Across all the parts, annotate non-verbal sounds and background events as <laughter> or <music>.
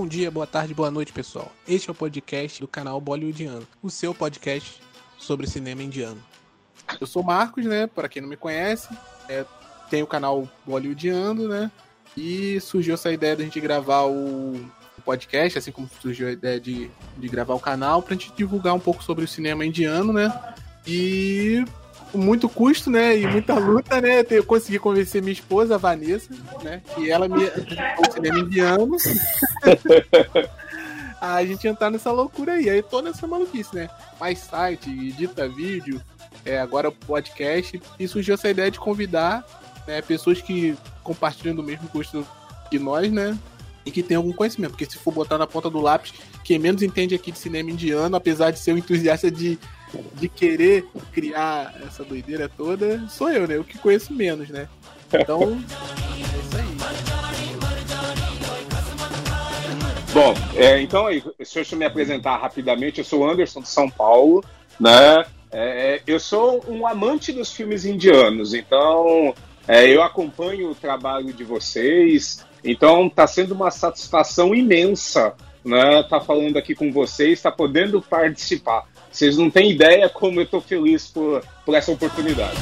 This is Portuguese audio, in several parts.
Bom dia, boa tarde, boa noite, pessoal. Este é o podcast do canal Bollywoodiano, o seu podcast sobre cinema indiano. Eu sou Marcos, né? Para quem não me conhece, é, tem o canal Bollywoodiano, né? E surgiu essa ideia da gente gravar o podcast, assim como surgiu a ideia de, de gravar o canal, pra gente divulgar um pouco sobre o cinema indiano, né? E com muito custo, né? E muita luta, né? Eu consegui convencer minha esposa, a Vanessa, né? Que ela me o cinema indiano. <laughs> a gente entrar nessa loucura aí. Aí tô nessa maluquice, né? Mais site, edita vídeo, é, agora podcast. E surgiu essa ideia de convidar né, pessoas que compartilham do mesmo gosto que nós, né? E que tem algum conhecimento. Porque se for botar na ponta do lápis, quem menos entende aqui de cinema indiano, apesar de ser um entusiasta de de querer criar essa doideira toda, sou eu, né? Eu que conheço menos, né? Então, é. <laughs> Bom, é, então aí, deixa eu me apresentar rapidamente. Eu sou Anderson de São Paulo, né? É, eu sou um amante dos filmes indianos, então é, eu acompanho o trabalho de vocês. Então está sendo uma satisfação imensa, né? Tá falando aqui com vocês, está podendo participar. Vocês não têm ideia como eu estou feliz por, por essa oportunidade.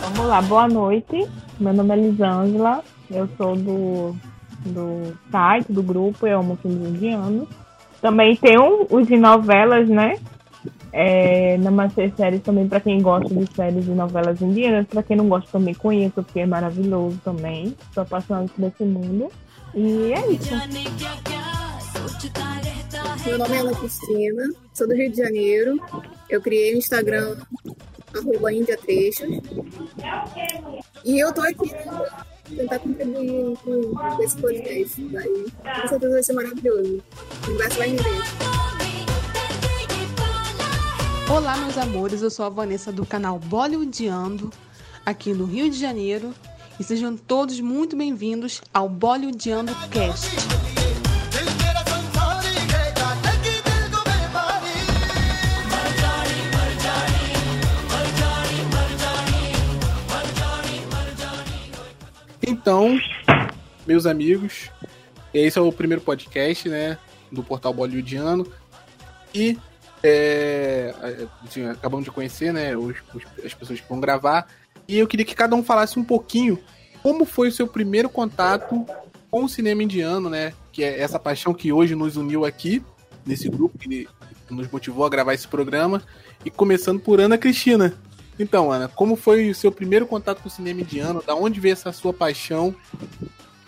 Vamos lá, boa noite. Meu nome é Lisângela, eu sou do, do site, do grupo Eu Amo Filmes Indianos. Também tenho os de novelas, né? É, na Master Séries também para quem gosta de séries de novelas indianas, para quem não gosta também conheço, porque é maravilhoso também. Sou apaixonada por esse mundo. E é isso. Meu nome é Ana Cristina, sou do Rio de Janeiro. Eu criei o Instagram arroba Índia Trechos. E eu tô aqui pra tentar contribuir com, esse podcast. Vai, com certeza vai ser maravilhoso. O universo vai render. Olá, meus amores. Eu sou a Vanessa do canal Bollywoodiando, aqui no Rio de Janeiro. E sejam todos muito bem-vindos ao Bollywoodiando Cast. Então, meus amigos, esse é o primeiro podcast, né, do portal Bollywoodiano. E é, assim, acabamos de conhecer, né, os, os, as pessoas que vão gravar. E eu queria que cada um falasse um pouquinho como foi o seu primeiro contato com o cinema indiano, né? Que é essa paixão que hoje nos uniu aqui, nesse grupo, que nos motivou a gravar esse programa. E começando por Ana Cristina. Então, Ana, como foi o seu primeiro contato com o cinema indiano? Da onde veio essa sua paixão,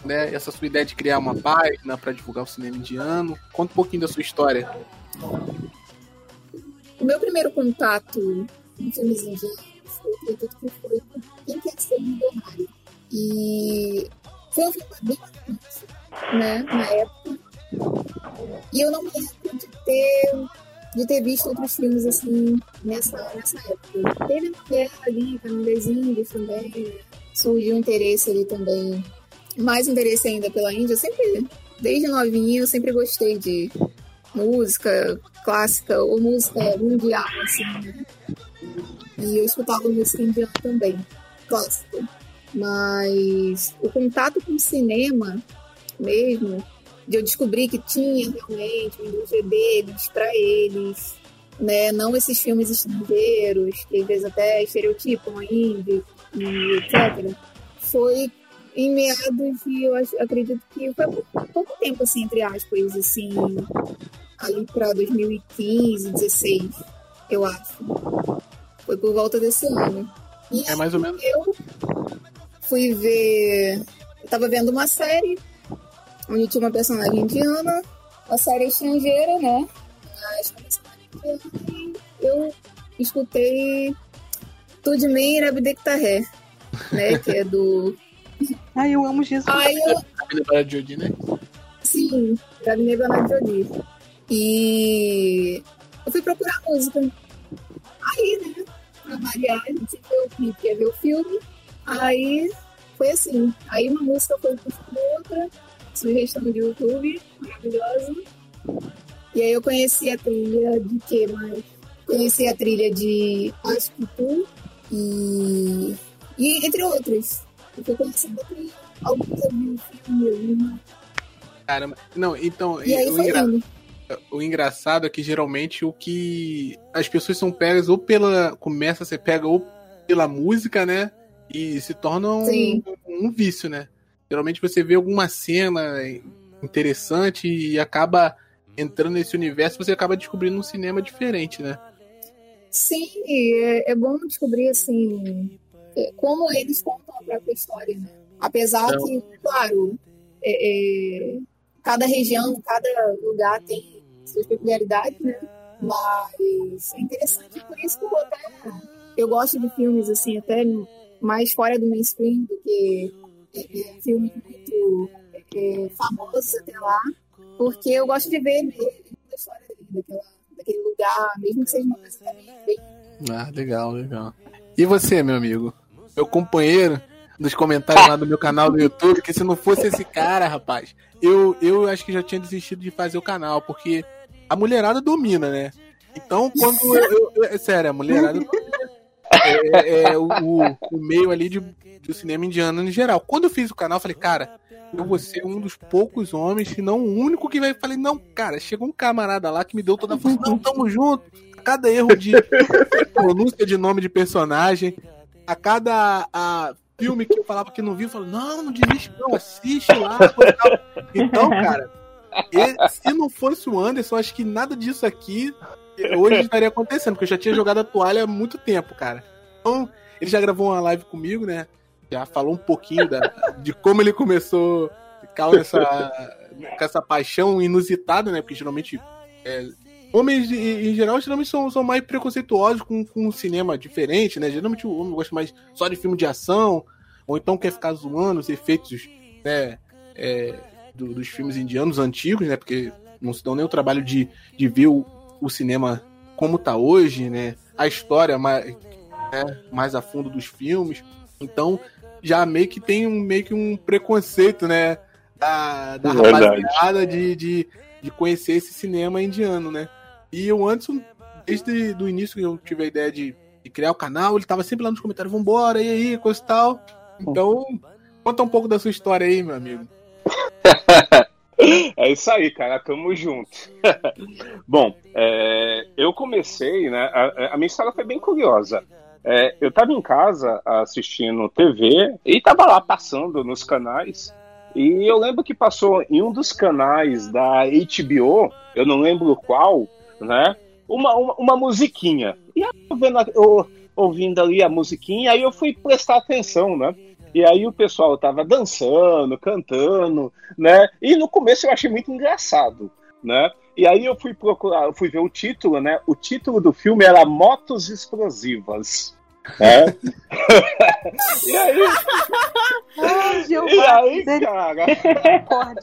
né? Essa sua ideia de criar uma página para divulgar o cinema indiano? Conta um pouquinho da sua história. O meu primeiro contato com filmes indianos, que foi com Quem Quer Ser Milionário. E foi um filme bem né? Na época. E eu não me lembro de ter de ter visto outros filmes assim nessa, nessa época. Teve uma guerra ali, Caminhos Índios também, surgiu interesse ali também, mais interesse ainda pela Índia. Eu sempre, desde novinha, eu sempre gostei de música clássica ou música mundial, assim, né? E eu escutava música indiana também, clássica. Mas o contato com o cinema mesmo de eu descobrir que tinha realmente uma indústria deles, para eles, né? Não esses filmes estrangeiros, que às vezes até estereotipam a Índia e etc. Foi em meados de, eu acredito que foi pouco tempo, assim, entre aspas, assim, ali para 2015, 16, eu acho. Foi por volta desse ano. E é mais ou menos. Eu fui ver. Eu tava vendo uma série onde tinha uma personagem indiana, uma série estrangeira, né? Mas eu escutei Tudo Mim né? <laughs> Que é do. Ai, eu amo Jesus. Ai, eu... Jodi, né? Sim, Gabinete Banat Jodi. E eu fui procurar música. Aí, né? Pra variar, a gente viu o clipe, ia ver o filme. Aí foi assim. Aí uma música foi puxando outra sugestão do YouTube, maravilhosa. E aí eu conheci a trilha de quê mais? Conheci a trilha de Ascutu e, e entre outros. Eu fui conhecendo que alguns haviam filme, alguma. Caramba. Não, então, E aí o, engra- o engraçado é que geralmente o que as pessoas são pegas ou pela. começa a ser pega ou pela música, né? E se torna um, um vício, né? Geralmente você vê alguma cena interessante e acaba entrando nesse universo, você acaba descobrindo um cinema diferente, né? Sim, é, é bom descobrir assim é, como eles contam a própria história, né? Apesar Então- que, claro, é, é, cada região, cada lugar tem suas peculiaridades, né? Mas é interessante, por isso que eu até eu gosto de filmes assim, até mais fora do mainstream do que é, filmes muito é, famosos até lá, porque eu gosto de ver mesmo a história daquela, daquele lugar, mesmo que seja uma coisa bem Ah, legal, legal. E você, meu amigo? Meu companheiro dos comentários lá do meu canal do YouTube, que se não fosse esse cara, rapaz, eu, eu acho que já tinha desistido de fazer o canal, porque a mulherada domina, né? Então, quando eu. eu- eu- é sério, a mulherada domina <laughs> é, é, o, o- o meio ali de, do cinema indiano em geral. Quando eu fiz o canal, eu falei, cara, eu vou ser um dos poucos homens, se não o único que vai. Falei, não, cara, chegou um camarada lá que me deu toda a força. Não, tamo junto. A cada erro de pronúncia de nome de personagem, a cada a, filme que eu falava que não vi, eu falava, não, não desiste, não, assiste lá. Então, cara, e- se não fosse o Anderson, acho que nada disso aqui hoje estaria acontecendo, porque eu já tinha jogado a toalha há muito tempo, cara. Então, ele já gravou uma live comigo, né? Já falou um pouquinho da, de como ele começou com essa, com essa paixão inusitada, né? Porque geralmente é, homens em geral geralmente são, são mais preconceituosos com, com um cinema diferente, né? Geralmente o homem gosta mais só de filme de ação, ou então quer ficar zoando os efeitos, né? é, do- dos filmes indianos antigos, né? Porque não se dão nem o trabalho de, de ver o, o cinema como tá hoje, né? A história mais, né, mais a fundo dos filmes. Então, já meio que tem um, meio que um preconceito, né? Da, da Verdade. rapaziada de, de, de conhecer esse cinema indiano, né? E o Anderson, desde o início que eu tive a ideia de, de criar o canal, ele tava sempre lá nos comentários, vambora, e aí, coisa e tal. Então, conta um pouco da sua história aí, meu amigo. <laughs> É isso aí, cara, tamo junto. <laughs> Bom, é, eu comecei, né? A, a minha história foi bem curiosa. É, eu tava em casa assistindo TV e tava lá passando nos canais. E eu lembro que passou em um dos canais da HBO, eu não lembro qual, né? Uma, uma, uma musiquinha. E eu, vendo, eu ouvindo ali a musiquinha, aí eu fui prestar atenção, né? E aí o pessoal tava dançando, cantando, né? E no começo eu achei muito engraçado, né? E aí eu fui procurar, eu fui ver o título, né? O título do filme era Motos Explosivas. Né? <laughs> e aí, Ai, e aí, cara,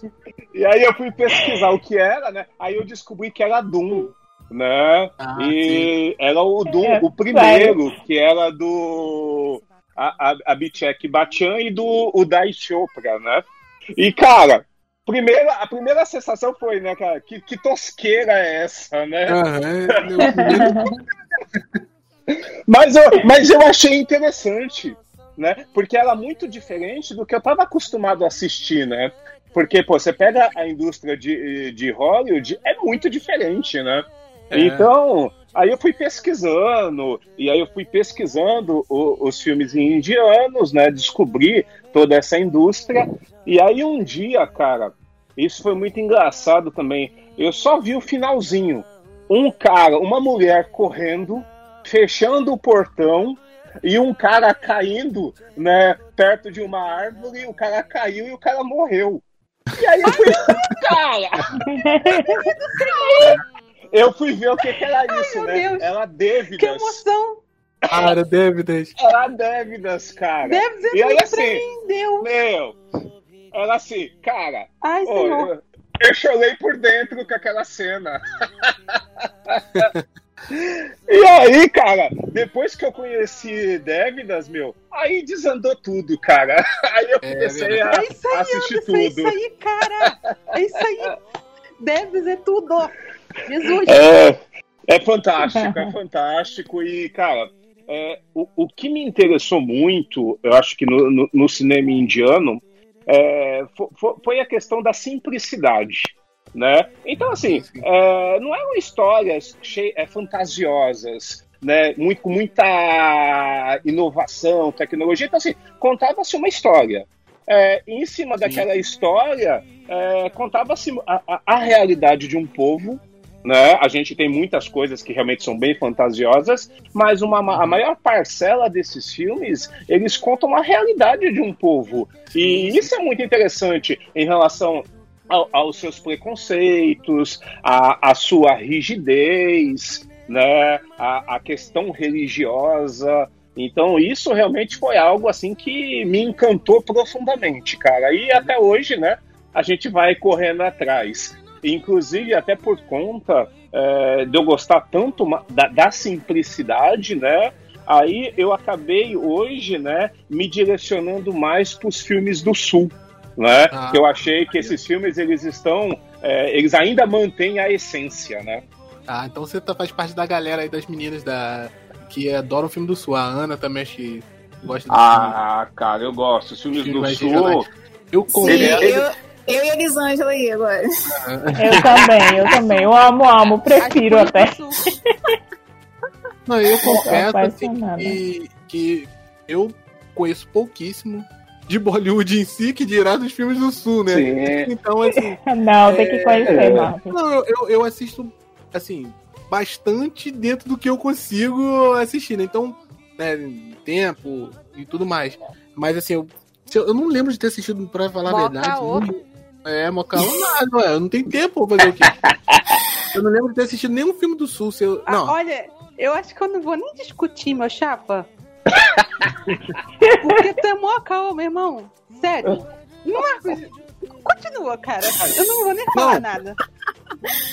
e aí eu fui pesquisar o que era, né? Aí eu descobri que era Doom, né? Ah, e era o Doom, É, o primeiro, que era do a, a, Abhishek Bachchan e do o Dai Chopra, né? E, cara, primeira, a primeira sensação foi, né, cara, que, que tosqueira é essa, né? Aham, é, <laughs> Mas eu, mas eu achei interessante, né? Porque ela é muito diferente do que eu estava acostumado a assistir, né? Porque, pô, você pega a indústria de, de Hollywood, é muito diferente, né? É. Então, aí eu fui pesquisando, e aí eu fui pesquisando o- os filmes indianos, né? Descobri toda essa indústria. E aí um dia, cara, isso foi muito engraçado também. Eu só vi o finalzinho. Um cara, uma mulher correndo, fechando o portão e um cara caindo, né, perto de uma árvore, o cara caiu e o cara morreu. E aí eu fui, <laughs> cara, <laughs> eu fui ver o que, que era <laughs> isso, meu né? Deus. Era Que Dévidas. emoção. Cara, Davidas. Era Dévidas, cara. Deve ser E aí tudo assim, pra mim, Deus. meu, era assim, cara, Ai, Ô, Senhor. eu, eu chorei por dentro com aquela cena. <laughs> e aí, cara, depois que eu conheci Dévidas, meu, aí desandou tudo, cara. <laughs> Aí eu É comecei a É isso aí, assistir Anderson, é tudo. isso aí, cara. É isso aí. Deve ser tudo. Jesus. É, é fantástico, é fantástico. E, cara, é, o, o que me interessou muito, eu acho que no, no, no cinema indiano, é, foi, foi, a questão da simplicidade. Né? Então, assim, é, não eram histórias cheias, é, fantasiosas, né? Muito, com muita inovação, tecnologia. Então, assim, contava-se uma história. É, em cima Sim. daquela história, é, contava-se a, a, a, realidade de um povo. Né? A gente tem muitas coisas que realmente são bem fantasiosas, mas uma, a uhum. maior parcela desses filmes eles contam a realidade de um povo. E isso é muito interessante em relação ao, aos seus preconceitos, à sua rigidez, né? a, a questão religiosa. Então, isso realmente foi algo assim que me encantou profundamente, cara. E até hoje, né, a gente vai correndo atrás. Inclusive, até por conta é, de eu gostar tanto da, da simplicidade, né? Aí eu acabei hoje, né, me direcionando mais para os filmes do Sul, né? Ah, eu achei que esses filmes eles estão, é, eles ainda mantêm a essência, né? Ah, então você tá, faz parte da galera aí das meninas da que adoram o filme do Sul. A Ana também acho que gosta do Ah, filme. cara, eu gosto. Os filmes do Sul. Eu confesso. Eu, eu e a Elisângela aí agora. Eu também, eu também. Eu amo, amo, prefiro até. Não, eu confesso assim, que, que eu conheço pouquíssimo de Bollywood em si, que dirá dos filmes do Sul, né? Sim. Então, assim. Não, é... tem que conhecer, é... Marcos. Não, eu, eu assisto, assim, bastante dentro do que eu consigo assistir, né? Então, né, tempo e tudo mais. Mas assim, eu, eu não lembro de ter assistido, pra falar a verdade. Não, é, Mocaô nada, ué, eu não tenho tempo pra fazer o quê? <laughs> eu não lembro de ter assistido nenhum filme do Sul. Se eu, não. Ah, olha, eu acho que eu não vou nem discutir, meu chapa. <laughs> Porque tu é Mocaô, meu irmão. Sério. Não é Continua, cara. Eu não vou nem falar não. nada.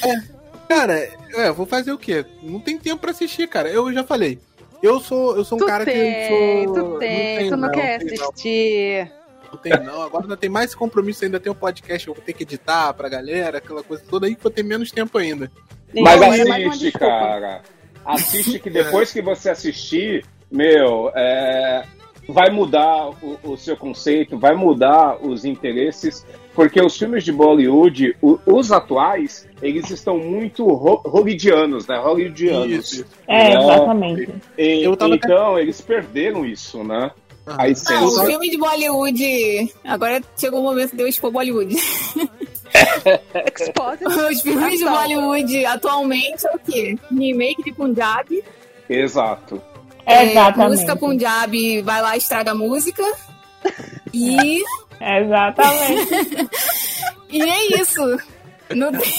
É. Cara, é, vou fazer o quê? Não tem tempo pra assistir, cara. Eu já falei. Eu sou, eu sou um tu cara tem, que. Sou... Tu tem, tem, tu não, não quer tem, assistir. Não. tem, não. Agora ainda tem mais compromisso, ainda tem um podcast, eu vou ter que editar pra galera, aquela coisa toda aí que vou ter menos tempo ainda. Mas assiste, cara. Assiste que <laughs> depois que você assistir, meu, é, vai mudar o, o, seu conceito, vai mudar os interesses, porque os filmes de Bollywood, o, os atuais, eles estão muito hollywoodianos, né? Hollywoodianos. Isso. É, né? exatamente. E, então, eles perderam isso, né? Aí, ah, o filme de Bollywood. Agora chegou o momento de eu expor Bollywood. <laughs> Os filmes de Bollywood atualmente é o quê? Remake de Punjab. Exato. É, Exatamente. música Punjab vai lá estraga a música. E. <laughs> Exatamente. <laughs> e é isso. Não tem.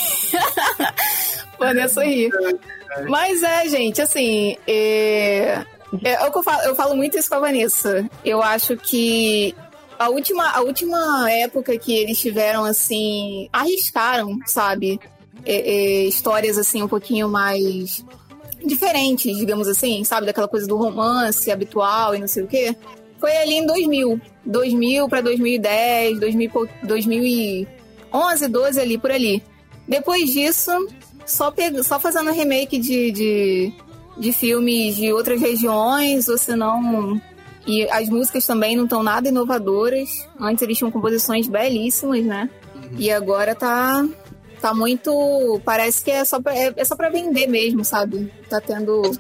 Vanessa rir. Mas é, gente, assim. É... É, é eu, falo, eu falo muito isso com a Vanessa. Eu acho que a última, a última época que eles tiveram, assim, arriscaram, sabe? É, é, histórias, assim, um pouquinho mais diferentes, digamos assim, sabe? Daquela coisa do romance habitual e não sei o quê. Foi ali em 2000. 2000 para 2010, 2000, 2011, 12 ali, por ali. Depois disso, só, peg... só fazendo remake de, de, de filmes de outras regiões, ou senão e as músicas também não estão nada inovadoras. Antes eles tinham composições belíssimas, né? Uhum. E agora tá tá muito. Parece que é só pra, é, é só pra vender mesmo, sabe? Tá tendo.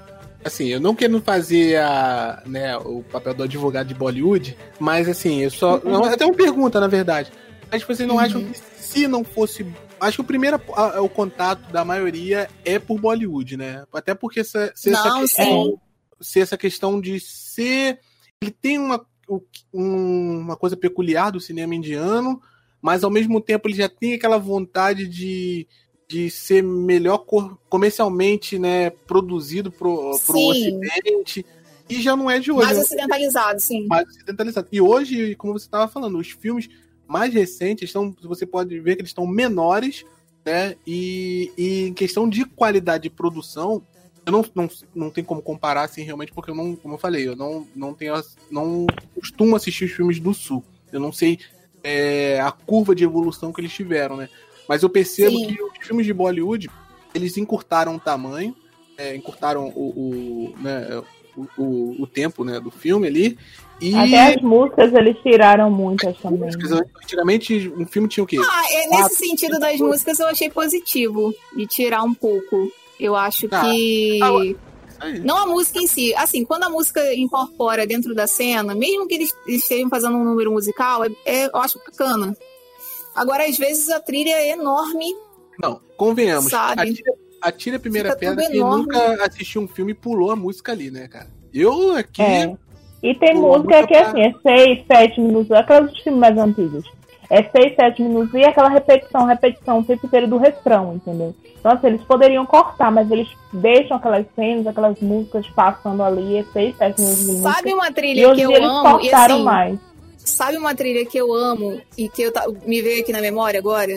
Assim, eu não quero fazer a, né, o papel do advogado de Bollywood, mas assim, eu só. Uhum. Não, até uma pergunta, na verdade. Mas vocês não uhum. acham que se não fosse. Acho que o primeiro a, o contato da maioria é por Bollywood, né? Até porque se, se não, essa questão. Se essa questão de ser. Ele tem uma, uma coisa peculiar do cinema indiano, mas ao mesmo tempo ele já tem aquela vontade de, de ser melhor comercialmente né, produzido pro, pro Ocidente. E já não é de hoje. Mais ocidentalizado, sim. Mais ocidentalizado. E hoje, como você estava falando, os filmes mais recentes estão. Você pode ver que eles estão menores, né? E, e em questão de qualidade de produção, eu não, não, não tem como comparar assim realmente, porque eu não, como eu falei, eu não, não tenho. não costumo assistir os filmes do Sul. Eu não sei é, a curva de evolução que eles tiveram, né? Mas eu percebo Sim. que os filmes de Bollywood, eles encurtaram o tamanho, é, encurtaram o, o, né, o, o, o tempo né, do filme ali. E Até as músicas eles tiraram muitas também. né? antigamente um filme tinha o quê? Ah, é, nesse sentido das músicas eu achei positivo de tirar um pouco. Eu acho Ah, que. ah. Não a música em si. Assim, quando a música incorpora dentro da cena, mesmo que eles estejam fazendo um número musical, é, é- eu acho bacana. Agora, às vezes, a trilha é enorme. Não, convenhamos. Sabe? Atire a primeira Fica pedra quem nunca assistiu um filme e pulou a música ali, né, cara? Eu aqui. É. E tem Pô, música que pra- assim, é 6, 7 minutos, aquelas dos filmes mais antigos. É 6, 7 minutos e aquela repetição, repetição o tempo inteiro do refrão, entendeu? Então, assim, eles poderiam cortar, mas eles deixam aquelas cenas, aquelas músicas passando ali, é 6, 7 minutos de música. Sabe uma E trilha que eu eles amo? E cortaram assim, mais. sabe uma trilha que eu amo e que eu ta- me veio aqui na memória agora?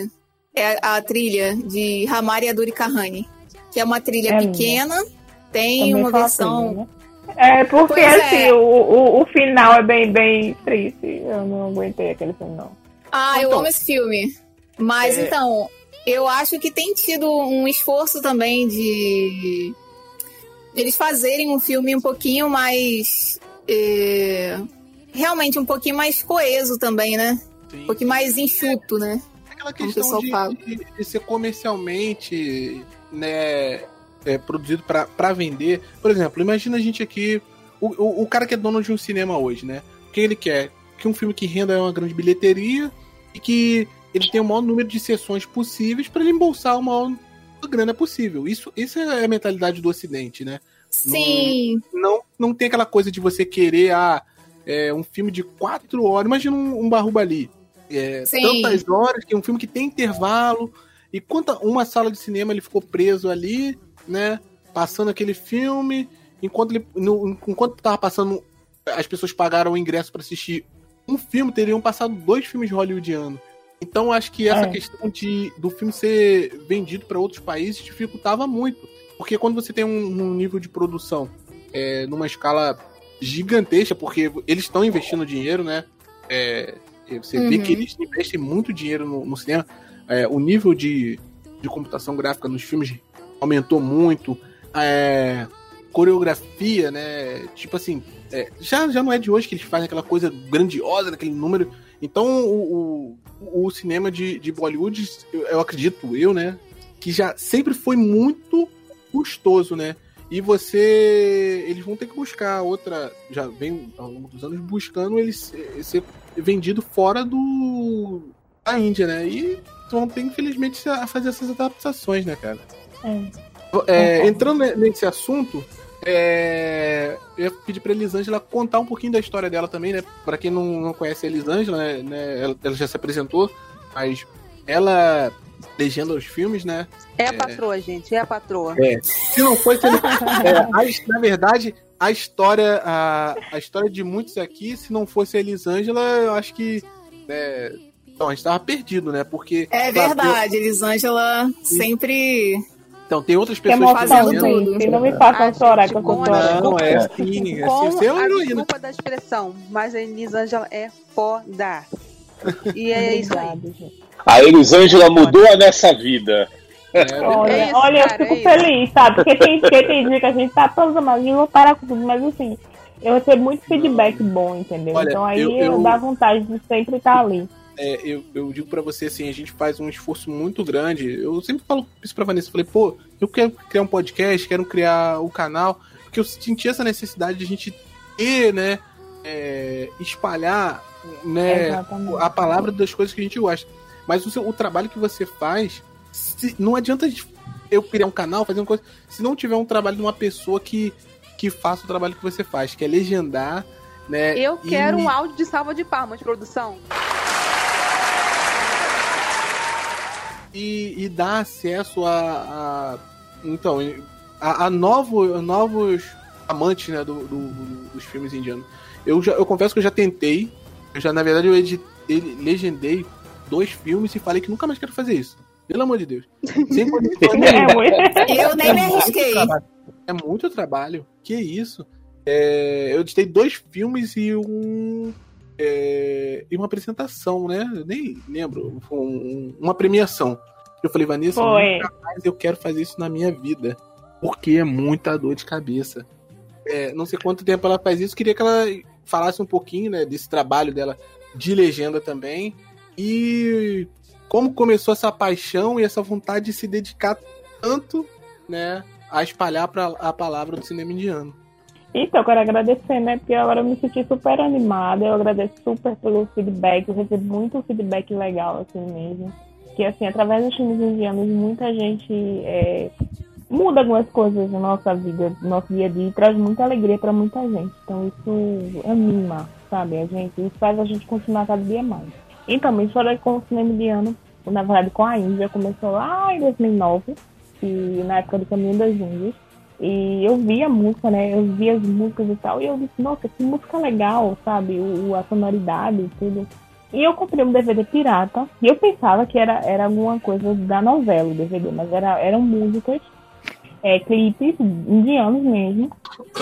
É a trilha de Hamari Aduri Kahane, que é uma trilha É pequena, tem Também uma versão assim, né? É, porque Pois é. assim, o, o, o final é bem, bem triste. Eu não aguentei aquele final. Ah, eu Então, amo esse filme. Mas é- então, eu acho que tem tido um esforço também de eles fazerem um filme um pouquinho mais. é, realmente um pouquinho mais coeso também, né? Sim. Um pouquinho mais enxuto, né? aquela Como o questão pessoal de, fala. de- de ser comercialmente né, é, produzido pra vender. Por exemplo, imagina a gente aqui, o, o, o cara que é dono de um cinema hoje, né? O que ele quer? Que um filme que renda uma grande bilheteria e que ele tenha o maior número de sessões possíveis para ele embolsar o maior grana possível. Isso, isso é a mentalidade do Ocidente, né? Sim. não, não tem aquela coisa de você querer ah, é, um filme de quatro horas. Imagina um, um Barrubali. É, tantas horas, que é um filme que tem intervalo. E quanta uma sala de cinema ele ficou preso ali, né? Passando aquele filme. Enquanto ele. No, enquanto tava passando. As pessoas pagaram o ingresso para assistir um filme, teriam passado dois filmes hollywoodianos. Então acho que essa É. questão de do filme ser vendido para outros países dificultava muito. Porque quando você tem um, um nível de produção é, numa escala gigantesca, porque eles estão investindo dinheiro, né? É, você vê Uhum. que eles investem muito dinheiro no, no cinema. É, o nível de, de computação gráfica nos filmes aumentou muito. É, coreografia, né? Tipo assim, é, já, já não é de hoje que eles fazem aquela coisa grandiosa, naquele número. Então, o, o, o cinema de, de Bollywood, eu, eu acredito, eu, né? Que já sempre foi muito custoso, né? E você. Eles vão ter que buscar outra. Já vem longo dos anos buscando ele ser, ser vendido fora do. da Índia, né? E vão ter, infelizmente, a fazer essas adaptações, né, cara? É. É, entrando ne- nesse assunto, é, eu ia pedir pra Elisângela contar um pouquinho da história dela também, né? Pra quem não, não conhece a Elisângela, né? né, Ela, ela já se apresentou, mas ela legenda os filmes, né? É a patroa, gente, é a patroa. Se não fosse ele, é, a- na verdade, a história, a, a história de muitos aqui, se não fosse a Elisângela, eu acho que. É, então, a gente tava perdido, né? Porque. É verdade, Elisângela sempre. Então, tem outras Que pessoas fazendo gente. Não me façam chorar gente, que eu com a. Não, é assim. É Com assim você é uma a heroína. desculpa da expressão, mas a Elisângela é foda. E é isso aí. A Elisângela mudou nessa vida. É, Olha, É isso, olha cara, eu fico é isso. feliz, sabe? Porque tem, porque tem dia que a gente tá todos amados e vou parar com tudo, mas assim, eu recebo muito feedback bom, entendeu? Olha, então aí eu- eu, eu- dá vontade de sempre estar ali. É, eu, eu digo pra você assim, a gente faz um esforço muito grande. Eu sempre falo isso pra Vanessa, eu falei, pô, eu quero criar um podcast, quero criar o canal, porque eu senti essa necessidade de a gente ter, né, é, espalhar, né, Exatamente. a palavra das coisas que a gente gosta. Mas o, seu- o trabalho que você faz, se- não adianta eu criar um canal, fazer uma coisa, se não tiver um trabalho de uma pessoa que, que faça o trabalho que você faz, que é legendar, né? Eu e- quero um áudio de salva de palmas, produção. E, e dar acesso a, a- então a, a novo- a novos amantes né, do, do- dos filmes indianos. Eu, já, eu confesso que eu já tentei, eu já na verdade eu editei, legendei dois filmes e falei que nunca mais quero fazer isso. Pelo amor de Deus. Sem <laughs> É. Eu nem me muito arrisquei. É muito trabalho. Que isso? É, eu editei dois filmes e um. É, e uma apresentação, né? Eu nem lembro. Um- uma premiação. Eu falei, Vanessa, Foi. mais eu quero fazer isso na minha vida. Porque é muita dor de cabeça. é, não sei quanto tempo ela faz isso. Queria que ela falasse um pouquinho, né, desse trabalho dela de legenda também. E como começou essa paixão e essa vontade de se dedicar tanto, né, a espalhar pra, a palavra do cinema indiano. Então, eu quero agradecer, né? Porque agora eu me senti super animada. Eu agradeço super pelo feedback. Eu recebi muito feedback legal, assim mesmo. Que, assim, através dos filmes indianos, muita gente é, muda algumas coisas na nossa vida, no nosso dia a dia, e traz muita alegria para muita gente. Então, isso anima, sabe? A gente, isso faz a gente continuar cada dia mais. Então, minha história com o cinema indiano, na verdade, com a Índia, começou lá em 2009, e na época do Caminho das Índias. E eu via a música, né? Eu via as músicas e tal. E eu disse, nossa, que música legal, sabe? O, a sonoridade e tudo. E eu comprei um DVD pirata. E eu pensava que era, era alguma coisa da novela, o DVD. Mas era, eram músicas, é, clipes indianos mesmo.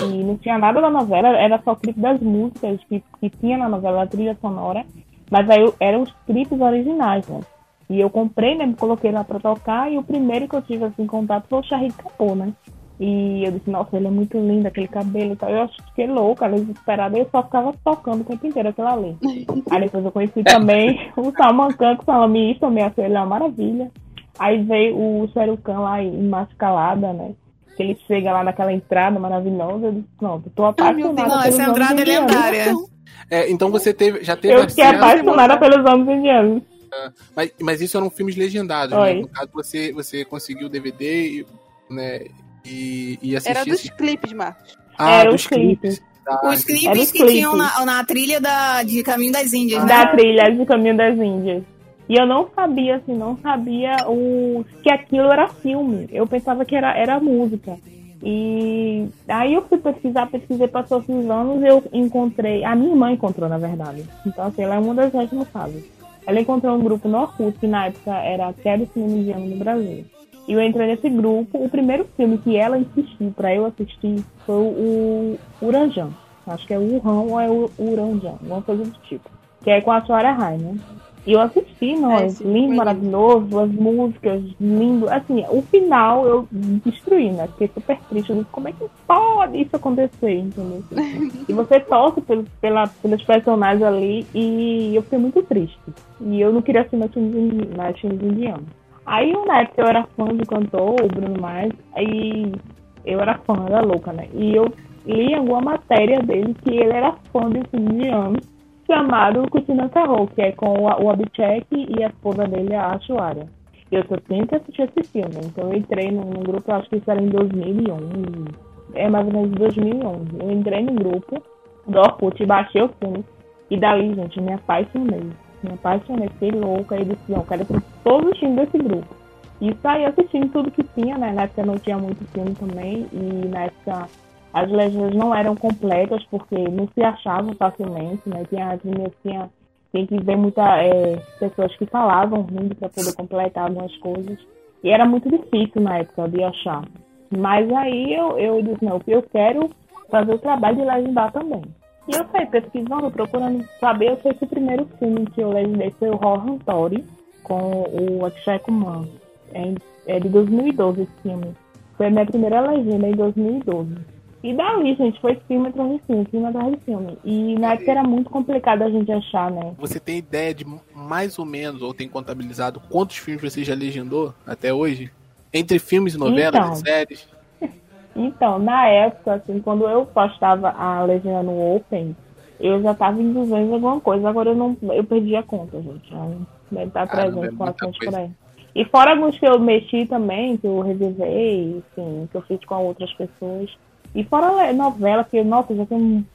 E não tinha nada da novela. Era só clipe das músicas que, que tinha na novela, a trilha sonora. Mas aí eram os clipes originais, né? E eu comprei, né? Coloquei lá pra tocar. E o primeiro que eu tive, assim, contato foi o Charlie Capô, né? E eu disse, nossa, ele é muito lindo, aquele cabelo e tal. Eu fiquei louca, ali desesperada, e eu só ficava tocando o tempo inteiro aquilo ali. <laughs> Aí depois eu conheci também o Salman Khan, que falou, me isso, minha filha, é uma maravilha. Aí veio o Serucan lá em Mascalada, né? Que ele chega lá naquela entrada maravilhosa. Eu disse, pronto, tô apaixonada. Não, essa entrada é lendária. É, então você teve, já teve Eu fiquei apaixonada pelos homens indianos. Mas, mas isso eram filmes legendados, né? No caso, você, você conseguiu o DVD, né? E, e assistir. Era dos clipes, Marcos. Ah, Era dos os clipes. Ah, Os clipes que clipes. tinham na, na trilha da, de Caminho das Índias, né? da trilha de Caminho das Índias. E eu não sabia, assim, não sabia o, que aquilo era filme. Eu pensava que era, era música. E aí eu fui pesquisar, pesquisei, passou esses anos eu encontrei. A minha irmã encontrou, na verdade. Então, assim, ela é uma das responsáveis. Ela encontrou um grupo no Orkut, que na época era Quero Cinema Indiano no Brasil. E eu entrei nesse grupo. O primeiro filme que ela insistiu pra eu assistir foi o Uranjan. Acho que é o Wuhan ou é o Uranjan, alguma coisa do tipo. Que é com a Suara Rai, né? E eu assisti, nós, É, lindo, maravilhoso, as músicas, lindo. Assim, o final eu destruí, né? Fiquei super triste. Eu disse, como é que pode isso acontecer, entendeu? <laughs> e você torce pelo, pela, pelos personagens ali e eu fiquei muito triste. E eu não queria assistir mais filmes indianos. Aí, na época, eu era fã do cantor, o Bruno Mars, aí eu era fã, era louca, né? E eu li alguma matéria dele que ele era fã de filme indiano chamado Kutina Carro, que é com o Abhishek e a esposa dele, a Ashwarya. Eu só tinha que assistir esse filme. Então eu entrei num, num grupo, acho que isso era em 2001. É mais ou menos 2011. Eu entrei no grupo do Orkut baixei o filme. E daí, gente, eu me apaixonei. Me apaixonei, fiquei louca. E disse, não, quero assistir todos os filmes desse grupo. E saí assistindo tudo que tinha, né? Na época não tinha muito filme também. E na época as legendas não eram completas porque não se achavam facilmente, né? Tinha, tinha, tinha, tinha que ver muitas pessoas que falavam hindi para poder completar algumas coisas. E era muito difícil na época de achar. Mas aí eu, eu disse, não, eu quero fazer o trabalho de legendar também. E eu saí pesquisando, procurando saber, sei que o primeiro filme que eu legendei foi o Rohan Tori, com o Akshay Kumar. É, é de 2012 esse filme. Foi a minha primeira legenda em 2012. E daí, gente, foi filme atrás de filme, filme atrás de filme. E na época era muito complicado a gente achar, né? Você tem ideia de mais ou menos, ou tem contabilizado, quantos filmes você já legendou até hoje? Entre filmes e novelas, Então. séries? Então, na época, assim, quando eu postava a legenda no Open, eu já tava em 200 e alguma coisa. Agora eu não, eu perdi a conta, gente. Deve estar Ah, não é 300, muita 400 por aí. E fora alguns que eu mexi também, que eu revisei, assim, que eu fiz com outras pessoas. E fora novela, que, nossa, já tem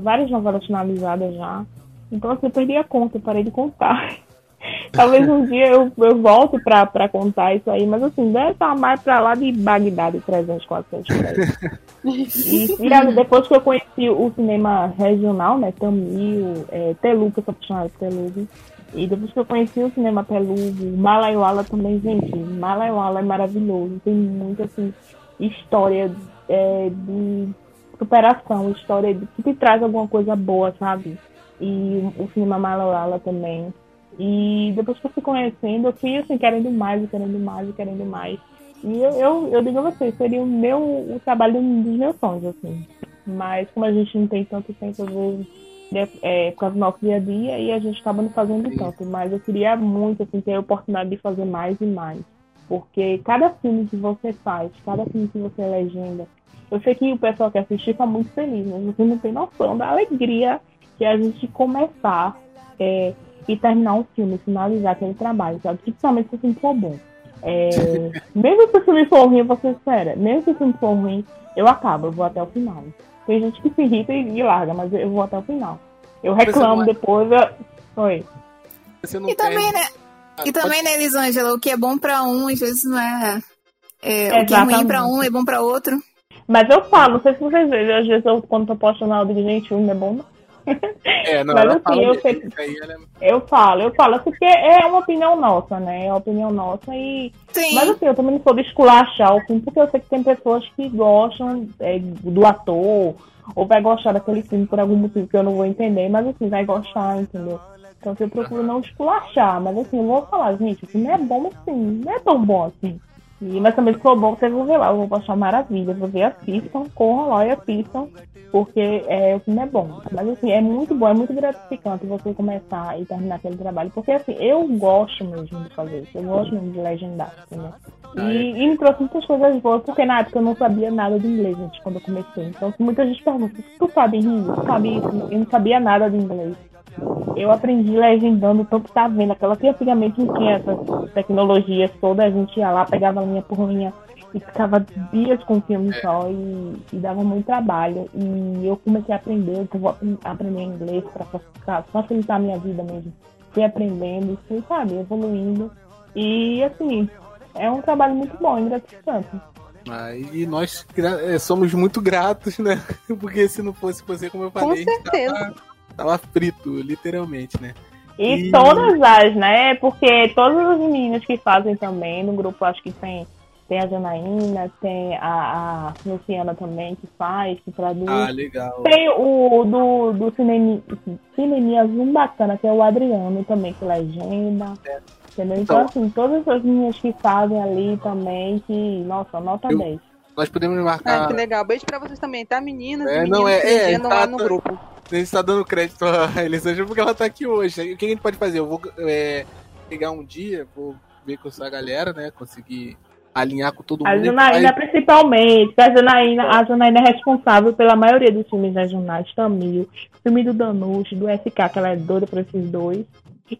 várias novelas finalizadas já. Então, assim, eu perdi a conta, parei de contar. <laughs> Talvez um dia eu, eu volte pra, pra contar isso aí, mas assim, deve estar mais pra lá de Bagdá, de 300, 400 por aí. E, e depois que eu conheci o cinema regional, né, Tamil, é, Telugu, eu sou apaixonada por Telugu, e depois que eu conheci o cinema Telugu, Malaiwala também, gente, Malaiwala é maravilhoso, tem muita, assim, história é, de superação, história de, que te traz alguma coisa boa, sabe? E o cinema Malaiwala também. E depois que eu fui conhecendo, eu fui, assim, querendo mais, querendo mais, querendo mais. E eu, eu, eu digo a vocês, seria o meu o trabalho dos meus sonhos, assim. Mas como a gente não tem tanto tempo, às vezes, né, é, por causa do nosso dia a dia, e a gente acaba não fazendo Sim. tanto. Mas eu queria muito assim, ter a oportunidade de fazer mais e mais. Porque cada filme que você faz, cada filme que você legenda, eu sei que o pessoal que assistir fica muito feliz, mas você não tem noção da alegria que é a gente começar é, e terminar um filme, finalizar aquele trabalho, sabe? Principalmente se o filme for bom. É, <laughs> mesmo se o filme for ruim, eu vou ser séria, mesmo se o filme for ruim, eu acabo, eu vou até o final. Tem gente que se irrita e, e larga, mas eu vou até o final. Eu você reclamo não é- depois. Eu... Oi. Você não E também, né? Ah, E pode- também, né, Elisângela, o que é bom pra um, às vezes não é. é o que é ruim pra um é bom pra outro. Mas eu falo, não sei se vocês veem, às vezes eu, quando tô postando eu digo, gente, o filme é bom, não. É, não, Mas assim, fala eu sempre- ela é- Eu falo, eu falo, porque é uma opinião nossa, né? É uma opinião nossa e Sim. Mas assim, eu também não sou de esculachar o filme, porque eu sei que tem pessoas que gostam é, do ator, ou vai gostar daquele filme por algum motivo que eu não vou entender, mas assim, vai gostar, entendeu? Então assim, eu procuro não esculachar, mas assim, eu vou falar, gente, o filme é bom, assim, não é tão bom assim. E, mas também se for bom, vocês vão ver lá, eu vou achar maravilha, vou ver, assistam, corram lá e assistam, porque é, o filme é bom. Mas assim, é muito bom, é muito gratificante você começar e terminar aquele trabalho, porque assim, eu gosto mesmo de fazer isso, eu gosto mesmo de legendar, entendeu? E, e me trouxe muitas coisas boas, porque na época eu não sabia nada de inglês, gente, quando eu comecei. Então, se muita gente pergunta, tu sabe inglês? Tu sabe isso? Eu não sabia nada de inglês. Eu aprendi legendando, tanto que tá vendo, aquela que antigamente não tinha essas tecnologias todas, a gente ia lá, pegava linha por linha e ficava dias com o filme só e, e dava muito trabalho. E eu comecei a aprender, eu vou apren- aprender inglês para facilitar a minha vida mesmo. Fui aprendendo, fui, sabe, evoluindo. E assim, é um trabalho muito bom e gratificante. Ah, e nós é, somos muito gratos, né? <laughs> Porque se não fosse você, como eu Com falei, a gente certeza. tava, tava frito, literalmente, né? E E- todas as, né? Porque todas as meninas que fazem também, no grupo acho que tem, tem a Janaína, tem a, a Luciana também que faz, que traduz. Ah, legal. Tem o do, do cinema, Cineminha Zoom bacana, que é o Adriano também, que legenda. Entendeu? Então, Então- assim, todas as meninas que fazem ali também, que, nossa, nota Eu- 10. Nós podemos Ah, marcar. que legal. Beijo pra vocês também, tá, meninas? É, e não, meninos é- que é, tá- lá no tá- grupo. A gente tá dando crédito a <laughs> Elisângela porque ela tá aqui hoje. O que a gente pode fazer? Eu vou é, pegar um dia, vou ver com essa galera, né? Conseguir alinhar com todo A mundo. Janaína, Aí- principalmente, a Janaína, a Janaína é responsável pela maioria dos filmes regionais, Tamil, filme do Danush, do SK, que ela é doida por esses dois.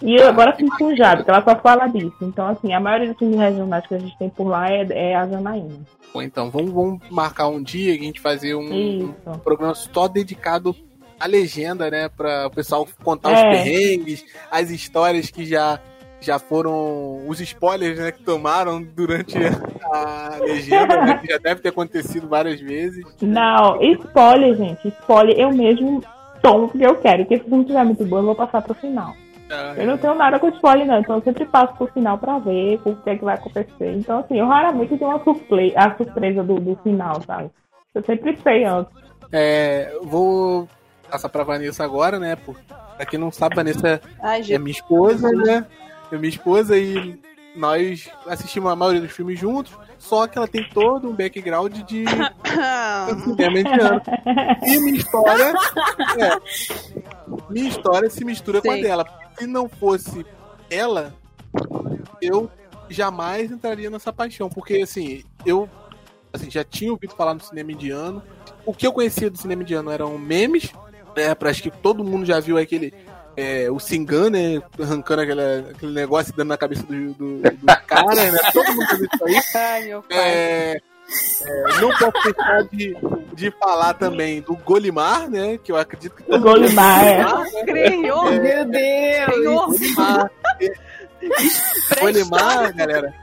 E eu agora fiz com o Jabe, que ela só fala disso. Então, assim, a maioria dos filmes regionais que a gente tem por lá é, é a Janaína. Bom, então, vamos, vamos marcar um dia que a gente fazer um, um programa só dedicado à legenda, né? Pra o pessoal contar os É. perrengues, as histórias que já, já foram. os spoilers né, que tomaram durante a legenda, né, que já deve ter acontecido várias vezes. Não, spoiler, gente. Spoiler eu mesmo tomo porque eu quero. Porque se não tiver muito bom, eu vou passar pro final. Ah, Eu não tenho nada com spoiler, não. Então eu sempre passo pro final pra ver o que é que vai acontecer. Então, assim, eu raramente tenho uma surpresa, a surpresa do, do final, sabe? Eu sempre sei antes. É, vou passar pra Vanessa agora, né? Por, pra quem não sabe, Vanessa Ai, é minha esposa, né? É minha esposa e nós assistimos a maioria dos filmes juntos, só que ela tem todo um background de <coughs> cinema indiano. E minha história. É, minha história se mistura com a dela. Se não fosse ela, eu jamais entraria nessa paixão. Porque assim, eu assim, já tinha ouvido falar no cinema indiano. O que eu conhecia do cinema indiano eram memes. Né, pra, acho que todo mundo já viu aquele. É, o Singan, né? Arrancando aquele, aquele negócio e dando na cabeça do, do, do <laughs> cara, né? Todo mundo viu isso aí. Ai, meu pai. É, é, não posso deixar de, de falar também do Golimar, né? Que eu acredito que O Golimar, é. Creio. Meu Deus! Golimar, Golimar, galera.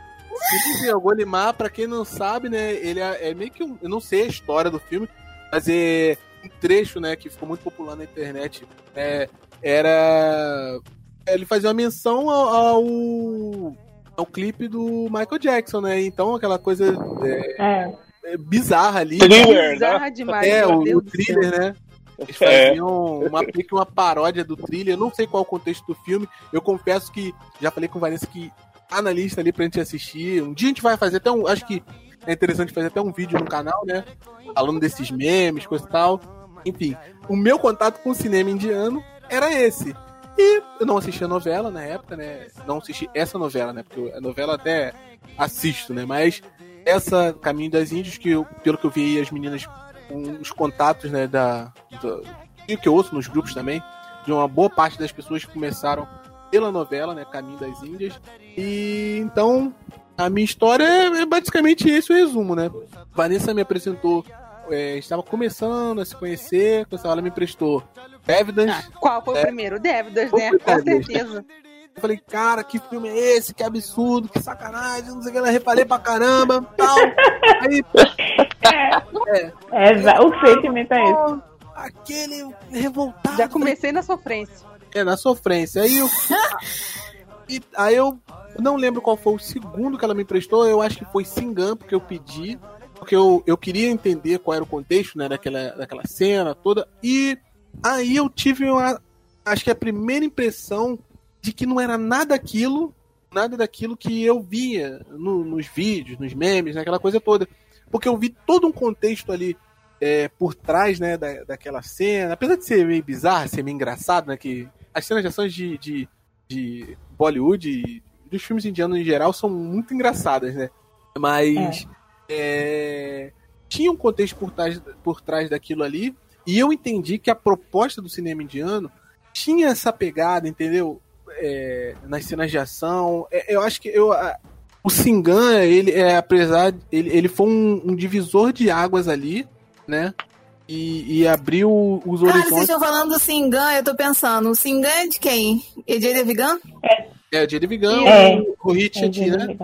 Sim, o Golimar, pra quem não sabe, né? Ele é, é meio que um. Eu não sei a história do filme, mas é um trecho, né? Que ficou muito popular na internet. É, era. Ele fazia uma menção ao, ao, ao clipe do Michael Jackson, né? Então aquela coisa é, É. é bizarra ali. Thriller, né? Bizarra demais, É, meu o, Deus o do céu. thriller, né? Eles É. faziam uma, meio que uma paródia do thriller. Eu não sei qual é o contexto do filme. Eu confesso que já falei com o Vanessa que tá na lista ali pra gente assistir. Um dia a gente vai fazer até um. Acho que é interessante fazer até um vídeo no canal, né? Falando desses memes, coisa e tal. Enfim, o meu contato com o cinema indiano era esse. E eu não assisti a novela na época, né? Não assisti essa novela, né? Porque a novela até assisto, né? Mas essa Caminho das Índias, que eu, pelo que eu vi as meninas, com os contatos, né, da, da. E que eu ouço nos grupos também, de uma boa parte das pessoas que começaram pela novela, né? Caminho das Índias. E então, a minha história é, é basicamente esse o resumo, né? Vanessa me apresentou. É, estava começando a se conhecer, quando ela me emprestou Evidence. Ah, qual foi É. o primeiro? Dévidas, né? Com Dévidas? certeza. Eu falei, cara, que filme é esse? Que absurdo, que sacanagem, não sei o que, eu reparei pra caramba, tal. <laughs> Aí, É, exa- o sentimento é esse. aquele revoltado. Já comecei na sofrência. É, na sofrência. Aí eu. <laughs> e, aí eu não lembro qual foi o segundo que ela me emprestou, eu acho que foi Singan, porque eu pedi. Porque eu, eu queria entender qual era o contexto, né, daquela, daquela cena toda. E aí eu tive uma. Acho que a primeira impressão de que não era nada aquilo, nada daquilo que eu via no- nos vídeos, nos memes, naquela coisa toda. Porque eu vi todo um contexto ali é, por trás, né, da, daquela cena. Apesar de ser meio bizarro, ser meio engraçado, né, que as cenas de ações de, de, de Bollywood e dos filmes indianos em geral são muito engraçadas, né? Mas é, tinha um contexto por trás, por trás daquilo ali, e eu entendi que a proposta do cinema indiano tinha essa pegada, entendeu? É, nas cenas de ação. É, eu acho que eu, a- o Singan, ele é, apesar, ele, ele foi um, um divisor de águas ali, né? E, e abriu os Cara, vocês estão falando do Singan, eu tô pensando, o Singan é de quem? É de Devigan? É, de Vigan, É. o, o Hit, É, né?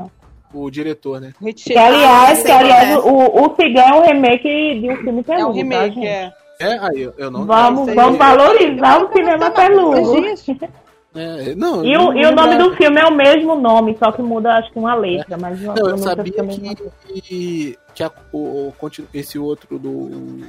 O diretor, né? Que, aliás, que, aliás qual o, o Cigã é um remake de um filme É um telugu, tá, remake, é. É, aí eu, não. Vamos, vamos valorizar o cinema telugu. <laughs> É, não, E o, e o nome do filme é o mesmo nome, só que muda, acho que uma letra, mas o Não, eu nome sabia coisa. que, que a- o, esse outro do.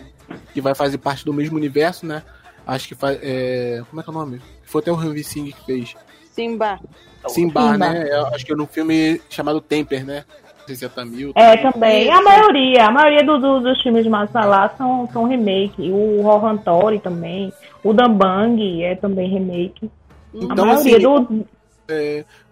que vai fazer parte do mesmo universo, né? Acho que faz. É, como é que é o nome? Foi até o Ranvi Singh que fez. Simba. Simba, Simba. né? Eu acho que é num filme chamado Temper, né? Não sei se é Tamil. É, também. A maioria, a maioria do- do- dos filmes de Masala são, são remake. O Rohan Tori também. O Dambang é também remake. Então, assim, do.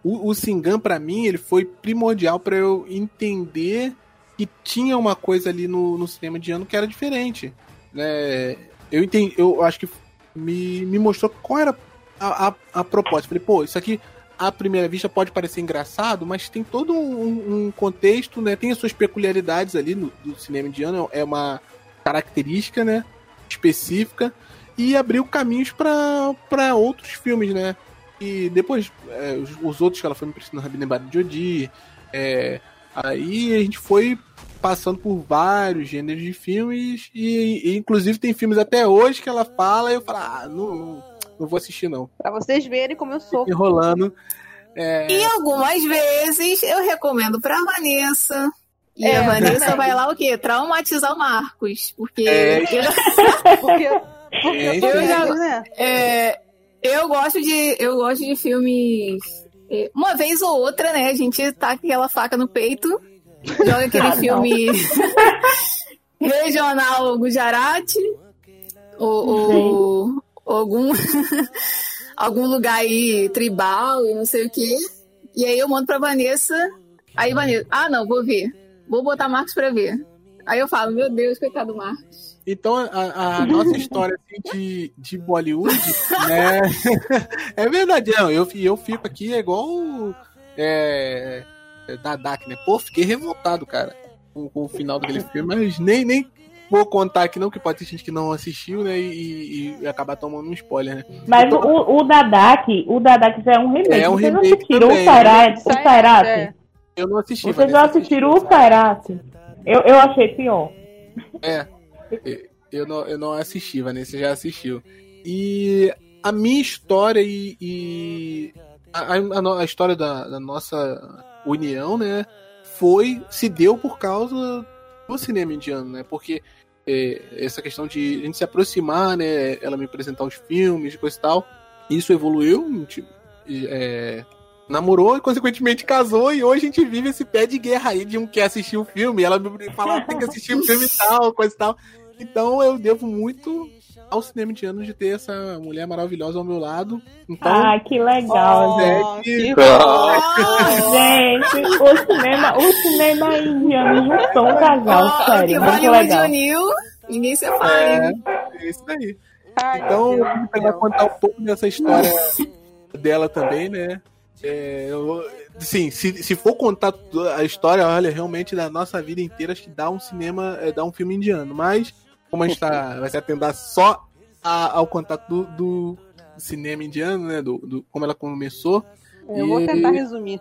O, o Singan, pra mim, ele foi primordial pra eu entender que tinha uma coisa ali no, no cinema indiano que era diferente. Né? Eu entendi, eu acho que me, me mostrou qual era a, a, a proposta. Falei, pô, isso aqui à primeira vista pode parecer engraçado, mas tem todo um, um contexto, né? Tem as suas peculiaridades ali no, do cinema indiano, é uma característica, né? Específica e abriu caminhos para outros filmes, né? E depois, é, os, os outros que ela foi me emprestando, Rabine Bari Jodi, é, aí a gente foi passando por vários gêneros de filmes e, e, inclusive tem filmes até hoje que ela fala e eu falo, ah, não, não, não vou assistir não. Pra vocês verem como eu sou. Enrolando. É, E algumas vezes eu recomendo pra Vanessa. E É, a Vanessa também. vai lá o quê? Traumatizar o Marcos. Porque É. <laughs> Porque, eu já- né? é, eu gosto de. Eu gosto de filmes. é, Uma vez ou outra, né? A gente taca aquela faca no peito, joga aquele <laughs> Ah, filme <laughs> regional Gujarati, ou, ou- ou algum, <laughs> algum lugar aí tribal e não sei o quê. E aí eu mando pra Vanessa. Aí Vanessa, ah não, vou ver. Vou botar Marcos pra ver. Aí eu falo, meu Deus, coitado do Marcos. Então, a, a nossa história assim, de, de Bollywood, né? <laughs> é verdade, não. Eu, eu fico aqui é igual é, é, Dadak, né? Pô, fiquei revoltado, cara, com, com o final daquele filme, mas nem, nem vou contar aqui, não, que pode ter gente que não assistiu, né? E, e acabar tomando um spoiler, né? Mas tô- o, o Dadak, o Dadak já é um remake. É um Vocês remake assistiram também. o Sairate? O é. Eu não assisti. Vocês já assistiu. assistiram o Sairate? Eu, eu achei pior. É. Eu não, eu não assisti, Vanessa já assistiu. E a minha história e. e a, a- a história da, da nossa união, né? Foi. Se deu por causa do cinema indiano, né? Porque é, essa questão de a gente se aproximar, né? Ela me apresentar os filmes coisa e tal. Isso evoluiu. tipo, é, namorou e consequentemente casou e hoje a gente vive esse pé de guerra aí de um quer assistir o filme, e ela me fala tem que assistir o filme e tal, coisa e tal. Então eu devo muito ao cinema indiano de ter essa mulher maravilhosa ao meu lado. Então, Ah, que legal, Oh, gente. que Gente, o cinema, o cinema indiano juntou um casal, Ó, sério, que muito legal. uniu, ninguém separa. é, hein? é isso aí. Ai, Então, tentar céu. contar um pouco dessa história dela também, né? É, eu- sim, se, se for contar a história, olha, realmente da nossa vida inteira, acho que dá um cinema, é, dá um filme indiano. Mas, como a gente tá, <laughs> vai se atender só a- ao contato do, do cinema indiano, né? Do, do- como ela começou. Eu vou E- tentar resumir.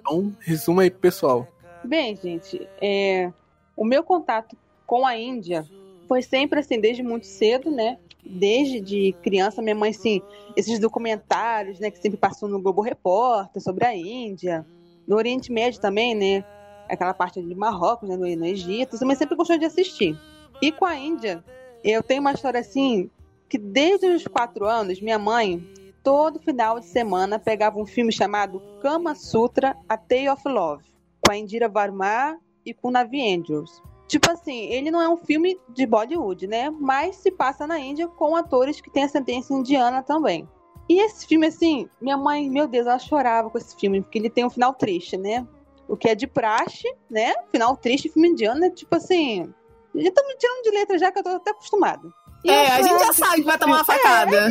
Então, resuma aí, pessoal. Bem, gente, é, o meu contato com a Índia foi sempre assim, desde muito cedo, né? Desde de criança, minha mãe, assim, esses documentários, né, que sempre passou no Globo Repórter sobre a Índia, no Oriente Médio também, né? Aquela parte de Marrocos, né, no, Egito, também sempre gostou de assistir. E com a Índia, eu tenho uma história assim, que desde os quatro anos, minha mãe, todo final de semana, pegava um filme chamado Kama Sutra, A Tale of Love com a Indira Varma e com Navi Andrews. Tipo assim, ele não é um filme de Bollywood, né? Mas se passa na Índia com atores que têm ascendência indiana também. E esse filme, assim, minha mãe, meu Deus, ela chorava com esse filme, porque ele tem um final triste, né? O que é de praxe, né? Final triste, filme indiano, é tipo assim. Já estão me tirando de letra já, que eu tô até acostumada. E É, a gente já sabe que vai tomar uma facada.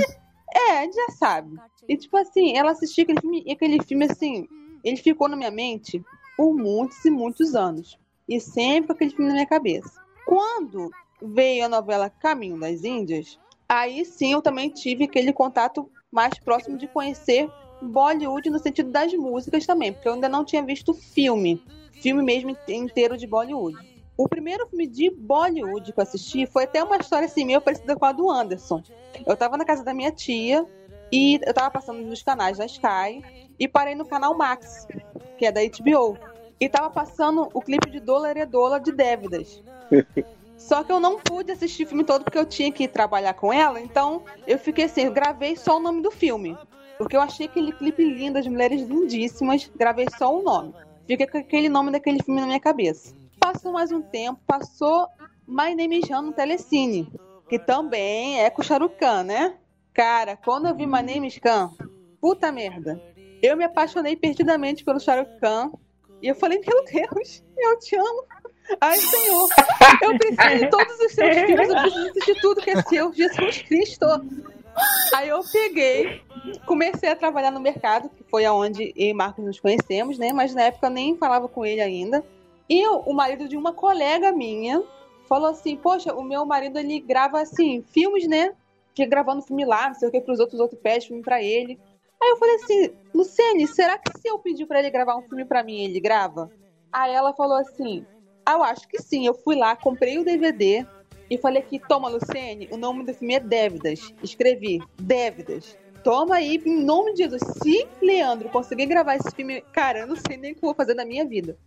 é, a gente já sabe. E tipo assim, ela assistiu aquele filme, e aquele filme assim, ele ficou na minha mente por muitos e muitos anos. E sempre aquele filme na minha cabeça. Quando veio a novela Caminho das Índias, aí sim eu também tive aquele contato mais próximo de conhecer Bollywood no sentido das músicas também, porque eu ainda não tinha visto filme, filme mesmo inteiro de Bollywood. O primeiro filme de Bollywood que eu assisti foi até uma história assim meio parecida com a do Anderson. Eu tava na casa da minha tia e eu tava passando nos canais da Sky e parei no canal Max, que é da HBO. E tava passando o clipe de Dólar e Dólar de Dévidas. <laughs> Só que eu não pude assistir o filme todo porque eu tinha que trabalhar com ela, então eu fiquei assim, eu gravei só o nome do filme. Porque eu achei aquele clipe lindo, as mulheres lindíssimas, gravei só o nome. Fiquei com aquele nome daquele filme na minha cabeça. Passou mais um tempo, passou My Name is Han no Telecine, que também é com o Shahrukh Khan, né? Cara, quando eu vi My Name is Khan, puta merda. Eu me apaixonei perdidamente pelo Shahrukh Khan. E eu falei, meu Deus, eu te amo. Ai, Senhor, eu preciso de todos os seus <laughs> filhos, eu preciso de tudo que é seu, Jesus Cristo. Aí eu peguei, comecei a trabalhar no mercado, que foi aonde eu e Marcos nos conhecemos, né? Mas na época eu nem falava com ele ainda. E eu, o marido de uma colega minha falou assim: Poxa, o meu marido ele grava assim, filmes, né? Fica gravando filme lá, não sei o que, pros outros, os outros pedem filme pra ele. Aí eu falei assim: Luciane, será que se eu pedir pra ele gravar um filme pra mim, ele grava? Aí ela falou assim: Ah, eu acho que sim. Eu fui lá, comprei o DVD e falei aqui: Toma, Luciane, o nome do filme é Dévidas. Escrevi: Dévidas. Toma aí, em nome de Jesus. Se Leandro conseguir gravar esse filme, cara, eu não sei nem o que eu vou fazer da minha vida.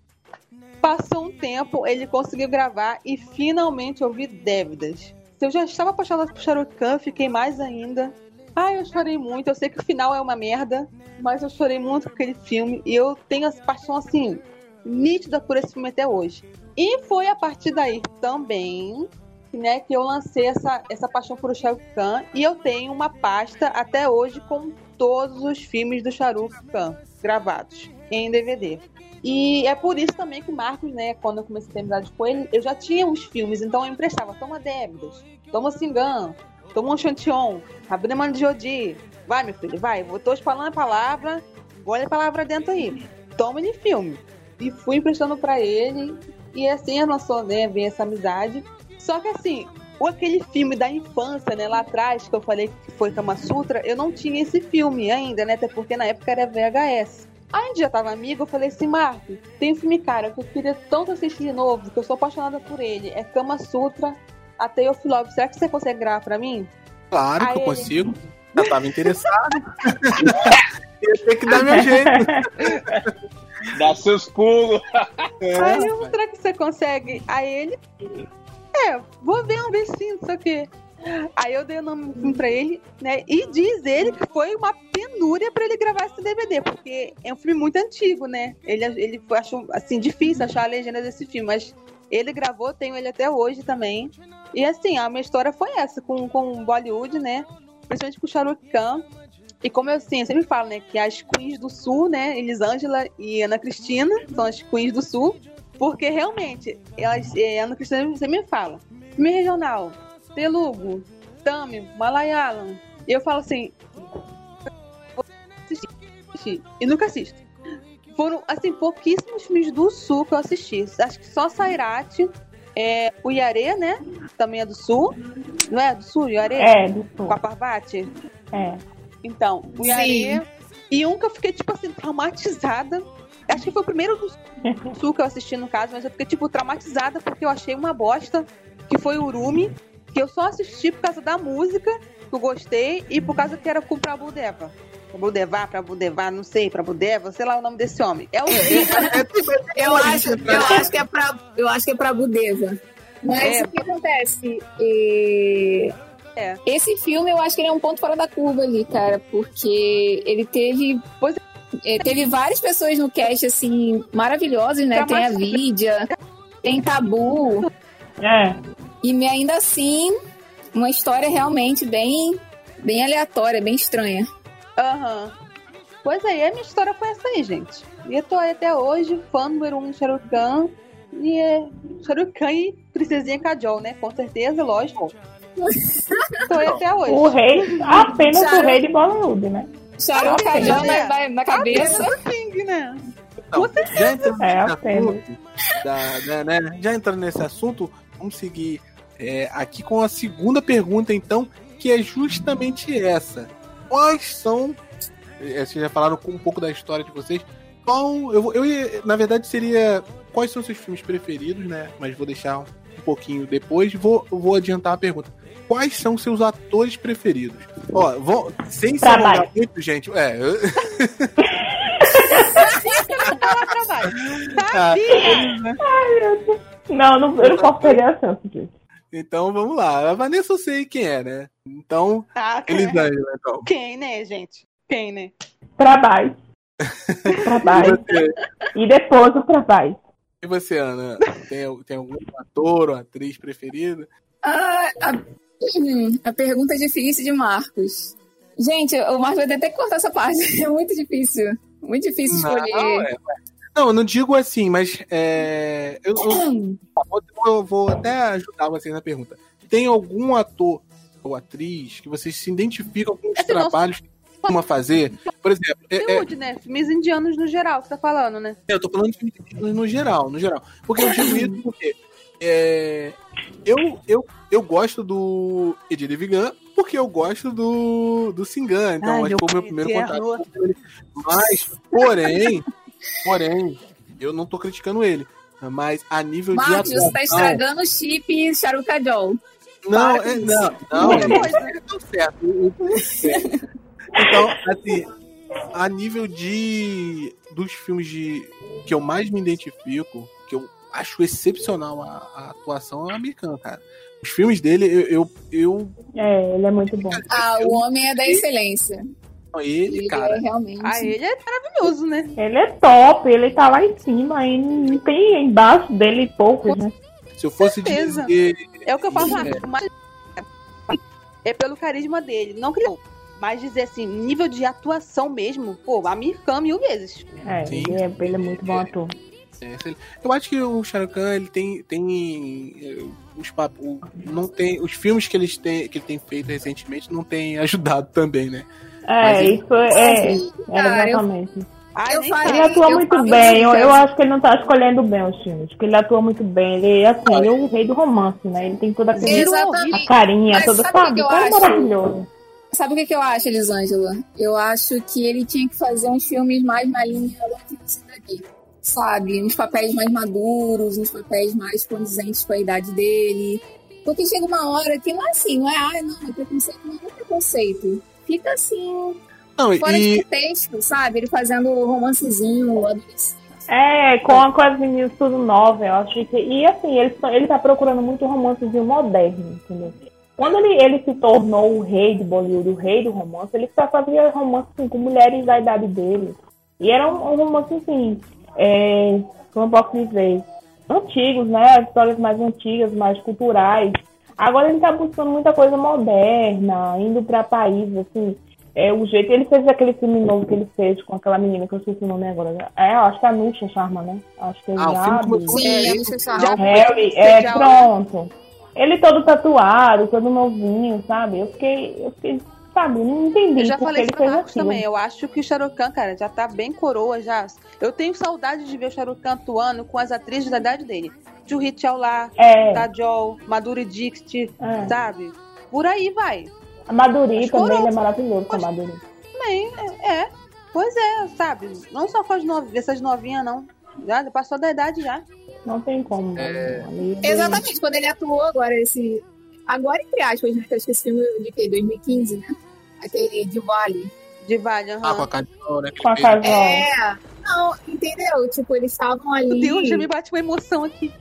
Passou um tempo, ele conseguiu gravar e finalmente eu vi Dévidas. Eu já estava apaixonada por Shahrukh Khan, fiquei mais ainda. Ai, eu chorei muito. Eu sei que o final é uma merda, mas eu chorei muito com aquele filme e eu tenho essa paixão assim nítida por esse filme até hoje. E foi a partir daí também, né, que eu lancei essa, essa paixão por Shahrukh Khan e eu tenho uma pasta até hoje com todos os filmes do Shahrukh Khan gravados em DVD. E é por isso também que o Marcos, né, quando eu comecei a ter amizade com ele, eu já tinha os filmes, então eu emprestava, toma Débidas, toma Singan, toma um Chantion, Abneman de Jodi. Vai, meu filho, vai, eu tô falando a palavra, olha a palavra dentro aí. Toma de filme. E fui emprestando pra ele, e assim lançou, né, veio essa amizade. Só que assim, o aquele filme da infância, né, lá atrás, que eu falei que foi Kama Sutra, eu não tinha esse filme ainda, né, até porque na época era VHS. Aí a gente já tava amigo, eu falei assim, Marco, tem um filme, cara, que eu queria tanto assistir de novo, que eu sou apaixonada por ele. É Kama Sutra, a Tale of Love. Será que você consegue gravar pra mim? Claro que Aí eu ele- consigo. Já tava interessado. <laughs> Ia ter que dar meu jeito. Dá seus pulos. Aí eu, será que você consegue? Aí ele, é, vou ver um beijinho, não sei o quê. Aí eu dei o nome do filme pra ele, né? E diz ele que foi uma penúria pra ele gravar esse DVD, porque é um filme muito antigo, né? Ele, ele achou, assim, difícil achar a legenda desse filme, mas ele gravou, tenho ele até hoje também. E assim, a minha história foi essa, com, com Bollywood, né? Principalmente com o Shahrukh Khan. E como eu, assim, eu sempre falo, né, que as queens do sul, né, Elisângela e Ana Cristina, são as queens do sul, porque realmente, elas, eh, Ana Cristina sempre me fala, filme regional, Telugu, Tamil, Malayalam, e eu falo assim, e nunca assisto. Foram, assim, pouquíssimos filmes do sul que eu assisti. Acho que só Sairate, é, o Iaré, né, também é do sul, não é do sul, Iaré? É, do sul. Com a Parvati? É. Então, o Iaré. E um que eu fiquei, tipo assim, traumatizada. Acho que foi o primeiro do <laughs> sul que eu assisti, no caso, mas eu fiquei, tipo, traumatizada porque eu achei uma bosta, que foi o Urumi, que eu só assisti por causa da música, que eu gostei, e por causa que era com Prabhudeva. Prabhudeva, Prabhudeva, não sei, Prabhudeva, sei lá o nome desse homem. É o Eu acho, eu acho que é pra, eu acho que é pra Budeva. Mas É. o que acontece? E- É. Esse filme eu acho que ele é um ponto fora da curva ali, cara, porque ele teve. Pois eh, Teve várias pessoas no cast, assim, maravilhosas, né? Tem a Vidia, tem Tabu, É. e me- ainda assim, uma história realmente bem, bem aleatória, bem estranha. Aham. Pois é, e a minha história foi essa aí, gente. E eu tô aí até hoje, fã número um Khan. E é Shahrukh Khan e Princesinha Kajol, né? Com certeza, lógico. <laughs> tô aí até hoje. O rei, apenas Sharon- o rei de Bollywood, né? Sharon Ah, Kajal é. na, na- cabeça. Apenas o King, né? Não, já entrando É, nesse apenas. assunto, da- né, né, já entrando nesse assunto, vamos seguir é, aqui com a segunda pergunta, então, que é justamente essa. Quais são. é, Vocês já falaram um pouco da história de vocês. Qual, eu, eu ia- na verdade, seria. Quais são seus filmes preferidos, né? Mas vou deixar um pouquinho depois. Vou, vou adiantar a pergunta. Quais são seus atores preferidos? Ó, vou, sem se Trabalho. alongar muito, gente. É, eu- Trabalho. <laughs> Ah, Não, não eu não posso perder a chance disso. Então vamos lá. A Vanessa eu sei quem é, né? Então, Ah, Elisângela, então. Quem, né, gente? Quem, né? Trabalho. <laughs> E Trabalho. você, E depois o trabalho. e você, Ana? Tem, tem algum ator ou atriz preferida? Ah, a, hum, a pergunta é difícil de Marcos. Gente, o Marcos vai ter que cortar essa parte. <laughs> É muito difícil. Muito difícil escolher. Não, é, não, eu não digo assim, mas é, eu, eu- <clears throat> eu vou até ajudar vocês na pergunta. Tem algum ator ou atriz que vocês se identificam com os trabalhos que costuma fazer? Por exemplo, é- é, né? Filmes indianos no geral, você tá falando, né? Eu tô falando de filmes no geral, no geral. Porque eu digo isso porque é, eu, eu, eu gosto do Edir Vigan porque eu gosto do, do Singan. Então, Ai, acho que foi o meu primeiro contato com ele. Mas, porém, porém, eu não tô criticando ele. Mas a nível de Marcos, você tá atuação... estragando o chip Charukajol. Não, é, não, não. Outra é-. Deu certo. Então, assim, a nível de dos filmes de que eu mais me identifico, que eu acho excepcional a, a atuação é o americano, cara. Os filmes dele, eu, eu, eu É, ele é muito bom. Ah, o homem é da excelência. ele, Ele cara, é realmente. Ah, ele é maravilhoso, né? Ele é top, ele tá lá em cima e não tem embaixo dele poucos, né? se eu fosse certeza. dizer, É o que eu falo, É. Mas é pelo carisma dele. Não criou. Mas dizer assim, nível de atuação mesmo, pô, Amir Khan mil vezes. É, ele é, ele é muito bom ator. é, se ele- eu acho que o Shah Khan, ele tem tem eh, os pap- o- não tem os filmes que eles têm que ele tem feito recentemente não tem ajudado também, né? É, Mas ele- isso é, é Cara, eu- Ah, Eu falei- Ele atua eu muito bem, eu, isso, eu cara. acho que ele não tá escolhendo bem os filmes, porque ele atua muito bem, ele assim, ele é o rei do romance, né? Ele tem toda aquele, a carinha, Mas toda, sabe o sabe? que eu O cara é acho? maravilhoso. Sabe o que, que eu acho, Elisângela? Eu acho que ele tinha que fazer uns filmes mais na linha daqui. Sabe? Uns papéis mais maduros, uns papéis mais condizentes com a idade dele. Porque chega uma hora que não é assim, não é, ai, não, é preconceito, não é preconceito. Fica assim, Não, fora e de contexto, sabe? Ele fazendo romancezinho, adolescente. É, com, a- com as meninas tudo nova, eu acho que. E assim, ele, ele tá procurando muito romancezinho moderno, entendeu? Quando ele, ele se tornou o rei de Bollywood, o rei do romance, ele só fazia romance assim, com mulheres da idade dele. E era um, um romance, assim, é, como eu posso dizer, antigos, né? Histórias mais antigas, mais culturais. Agora ele tá buscando muita coisa moderna, indo para países, assim, é, o jeito. Ele fez aquele filme novo que ele fez com aquela menina que eu esqueci o nome agora. É, eu acho que é a Nusha Sharma, né? Acho que é Ah, o filme Sim, é, Harry, é, pronto. Ele todo tatuado, todo novinho, sabe? Eu fiquei, eu fiquei, sabe, não entendi Eu já porque falei ele isso pra fez Marcos também. Eu acho que o Shahrukh Khan, cara, já tá bem coroa já. Eu tenho saudade de ver o Shahrukh Khan atuando com as atrizes da idade dele. Juhi Chawla, É, Kajol, Madhuri Dixit, é. sabe? Por aí vai. A Maduri Mas também, é maravilhoso com a Maduri. Também, é. é. Pois é, sabe? Não só com as novinhas, essas novinhas, não. Já passou da idade já. Não tem como. É. Ali- Exatamente, quando ele atuou agora esse. Agora, entre aspas, né? Que eu acho que esse filme de que? 2015, né? Aquele de Vale. De Vale, aham. Ah, com a Cadiol, né? Com a Casal. É. Não, entendeu? Tipo, eles estavam ali. Meu Deus, já me bate uma emoção aqui.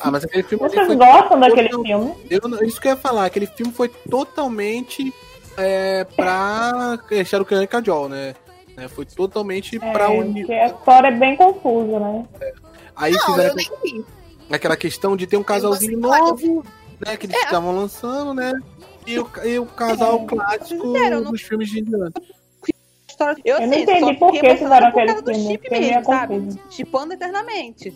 Ah, mas aquele filme Vocês foi gostam daquele Não. filme? Eu, não- isso que eu ia falar, aquele filme foi totalmente é, pra é, Shahrukh Khan e Kajol, né? É, foi totalmente É, pra unir. porque a história é bem confusa, né? Aí Não, fizeram eu nem vi. aquela questão de ter um casalzinho novo, né? Que eles É. estavam lançando, né? E o, e o casal É. clássico Fizeram, não- dos filmes de. História- Eu, Eu não sei, entendi só por que fizeram aquele causa do filme. chip mesmo, sabe? Chipando eternamente.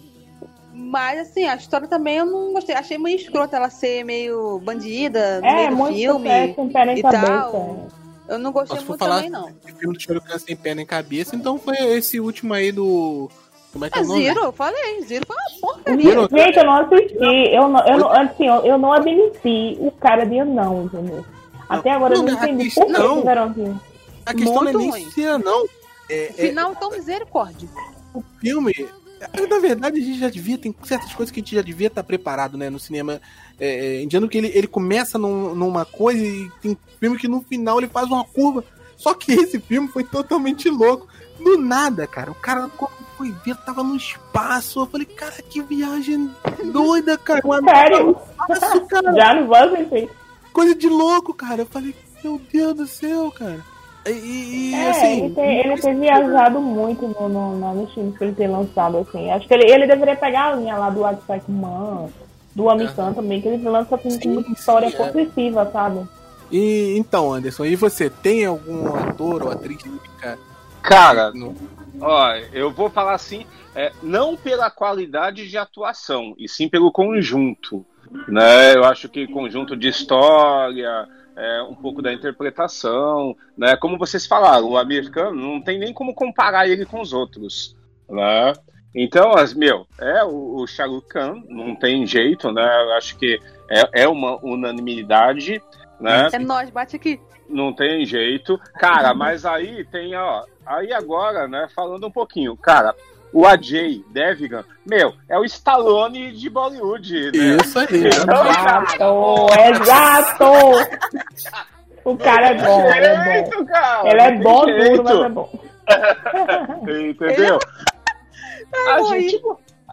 Mas assim, a história também eu não gostei. Achei meio escrota ela ser meio bandida no É, meio do muito filme. sucesso em pé nem e cabeça. tal. Eu não gostei for muito falar- também, não. Esse filme do Khan sem pé nem cabeça, então foi esse último aí do. Como é que é É o nome? Zero, eu falei. Zero foi uma porcaria. Zero? Gente, eu não assisti. Eu não, eu não, assim, eu, eu não admiti o cara de não, entendeu? Até agora eu Não, não a entendi por que não. fizeram assim. A questão não é Muito nem ruim. se é, não. É, é, Final tão misericórdia. o filme. É, Na verdade, a gente já devia, tem certas coisas que a gente já devia estar preparado, né, no cinema é, é, indiano, que ele, ele começa num- numa coisa e tem filme que no final ele faz uma curva. Só que esse filme foi totalmente louco. Do nada, cara. O cara foi ver, tava no espaço. Eu falei, cara, que viagem doida, cara. Uma Sério? espaço, <laughs> cara. Já não vou. Coisa de louco, cara. Eu falei, meu Deus do céu, cara. E, e- É, assim. ele, tem, ele tem viajado muito no, no, no, nos filmes que ele tem lançado, assim. Acho que ele, ele deveria pegar a linha lá do Attack Man, do Amitan também, que ele lança filme Sim, com muita sim, história é. possessiva, sabe? E, então, Anderson, e você tem algum ator ou atriz que fica Cara, no- Ó, eu vou falar assim, é, não pela qualidade de atuação, e sim pelo conjunto. Né? Eu acho que conjunto de história, é, um pouco da interpretação, né? Como vocês falaram, o americano não tem nem como comparar ele com os outros, né? Então, as, meu, é o, o Khan, não tem jeito, né? Eu acho que é, é uma unanimidade, né? É nóis, bate aqui. Não tem jeito. Cara, mas aí tem, ó. Aí agora, né, falando um pouquinho, cara, o Ajay Devgan, meu, é o Stallone de Bollywood, né? Isso aí. Exato, exato! O cara é bom, ele é bom. Cara, Ele é bom, duro, mas é bom. Entendeu? A morri. gente,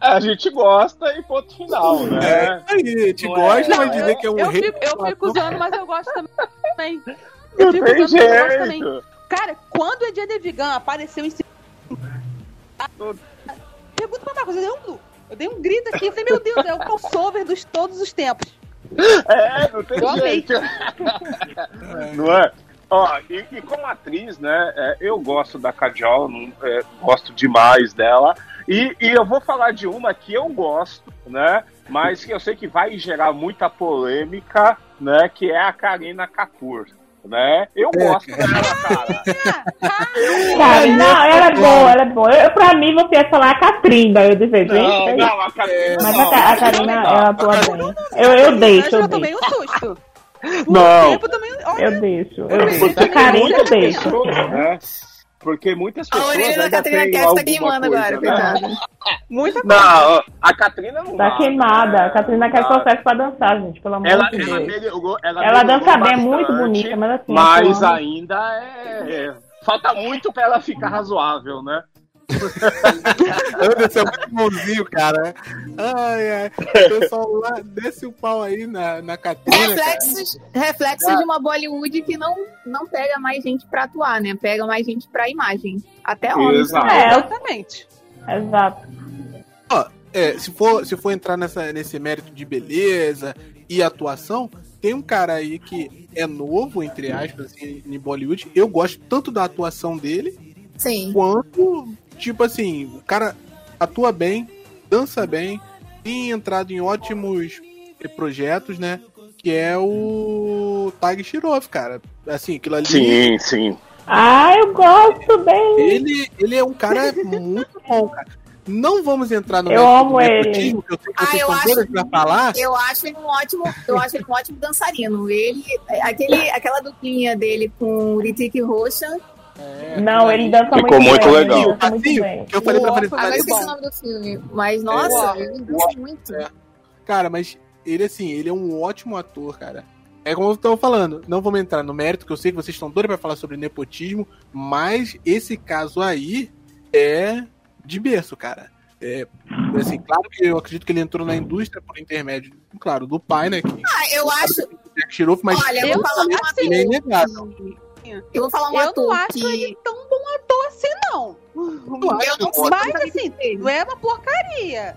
a gente gosta e ponto final, É, né? aí, te Não gosta, é, vai não dizer é. que é um Eu rei. fico, eu fico usando, mas eu gosto também. Não Eu fico usando, mas eu gosto também. Cara, quando o Edia Devigan apareceu em cima. Pergunta pra Marcos, eu dei um, eu dei um grito aqui, eu falei, meu Deus, é o crossover dos todos os tempos. É, não tem Eu jeito. não é? Ó, e, e como atriz, né, é, eu gosto da Kajol, é, gosto demais dela. E, e eu vou falar de uma que eu gosto, né, mas que eu sei que vai gerar muita polêmica, né, que é a Karina Kapoor. Né? Eu É, gosto cara. dela, cara. <laughs> Cara, não, ela é boa, ela é boa. Eu, pra mim, você ia falar a Katrina, eu disse, gente. Não, é não, a Karina. Mas não, a, Ka- a Karina, ela atua bem. Eu, eu deixo, eu eu tomei deixo. um susto. Não. tempo também. Olha, Eu deixo, eu deixo. A Karina, eu muitas deixo. né? Porque muitas A pessoas orelha da Catrina Cast tá queimando coisa, agora, né? coitada. <laughs> muita coisa. Não, a Catrina não Tá queimada. né? A Katrina quer Não dá. sucesso pra dançar, gente, pelo amor Ela, de ela, Deus. melhorou, ela, Ela melhorou dança bem, é muito bonita, mas assim. Mas ainda é, é- Falta muito pra ela ficar razoável, né? <laughs> Anderson é muito bonzinho, cara. Ai, ai. O pessoal lá desce o pau aí na, na Catrina. Reflexos, reflexos de uma Bollywood que não, não pega mais gente pra atuar, né? Pega mais gente pra imagem. Até onde? Exato. É, Exatamente. exato. É, se for, se for entrar nessa, nesse mérito de beleza e atuação, tem um cara aí que é novo, entre aspas, assim, em Bollywood. Eu gosto tanto da atuação dele, Sim. quanto, tipo assim, o cara atua bem, dança bem, tem entrado em ótimos projetos, né? Que é o Tag Shirov, cara. Assim, aquilo ali. Sim, sim. Ah, eu gosto bem. Ele, ele é um cara muito bom, cara. Não vamos entrar no Eu amo ele. que eu sei que Ah, eu acho- pra falar. Eu acho ele um ótimo, eu acho ele um ótimo dançarino. Ele, aquele, aquela duplinha dele com o Ritik Roshan, É, Não, ele dança Ficou muito, muito bem. legal. Ele dança muito Assim, bem. que eu falei pra O Vanessa agora eu esqueci o nome do filme, mas nossa, ele dança muito. É. Cara, mas ele, assim, ele é um ótimo ator, cara. É como eu tava falando, não vamos entrar no mérito, que eu sei que vocês estão doidos pra falar sobre nepotismo, mas esse caso aí é de berço, cara. É, assim, claro que eu acredito que ele entrou na indústria por intermédio, claro, do pai, né? Que Ah, eu acho, Shirov, mas olha, eu eu vou falar um acho ele é inegável. Eu vou falar um Eu não ator acho que ele tão bom ator assim, não. eu não sei Mas, como assim. Não é uma porcaria.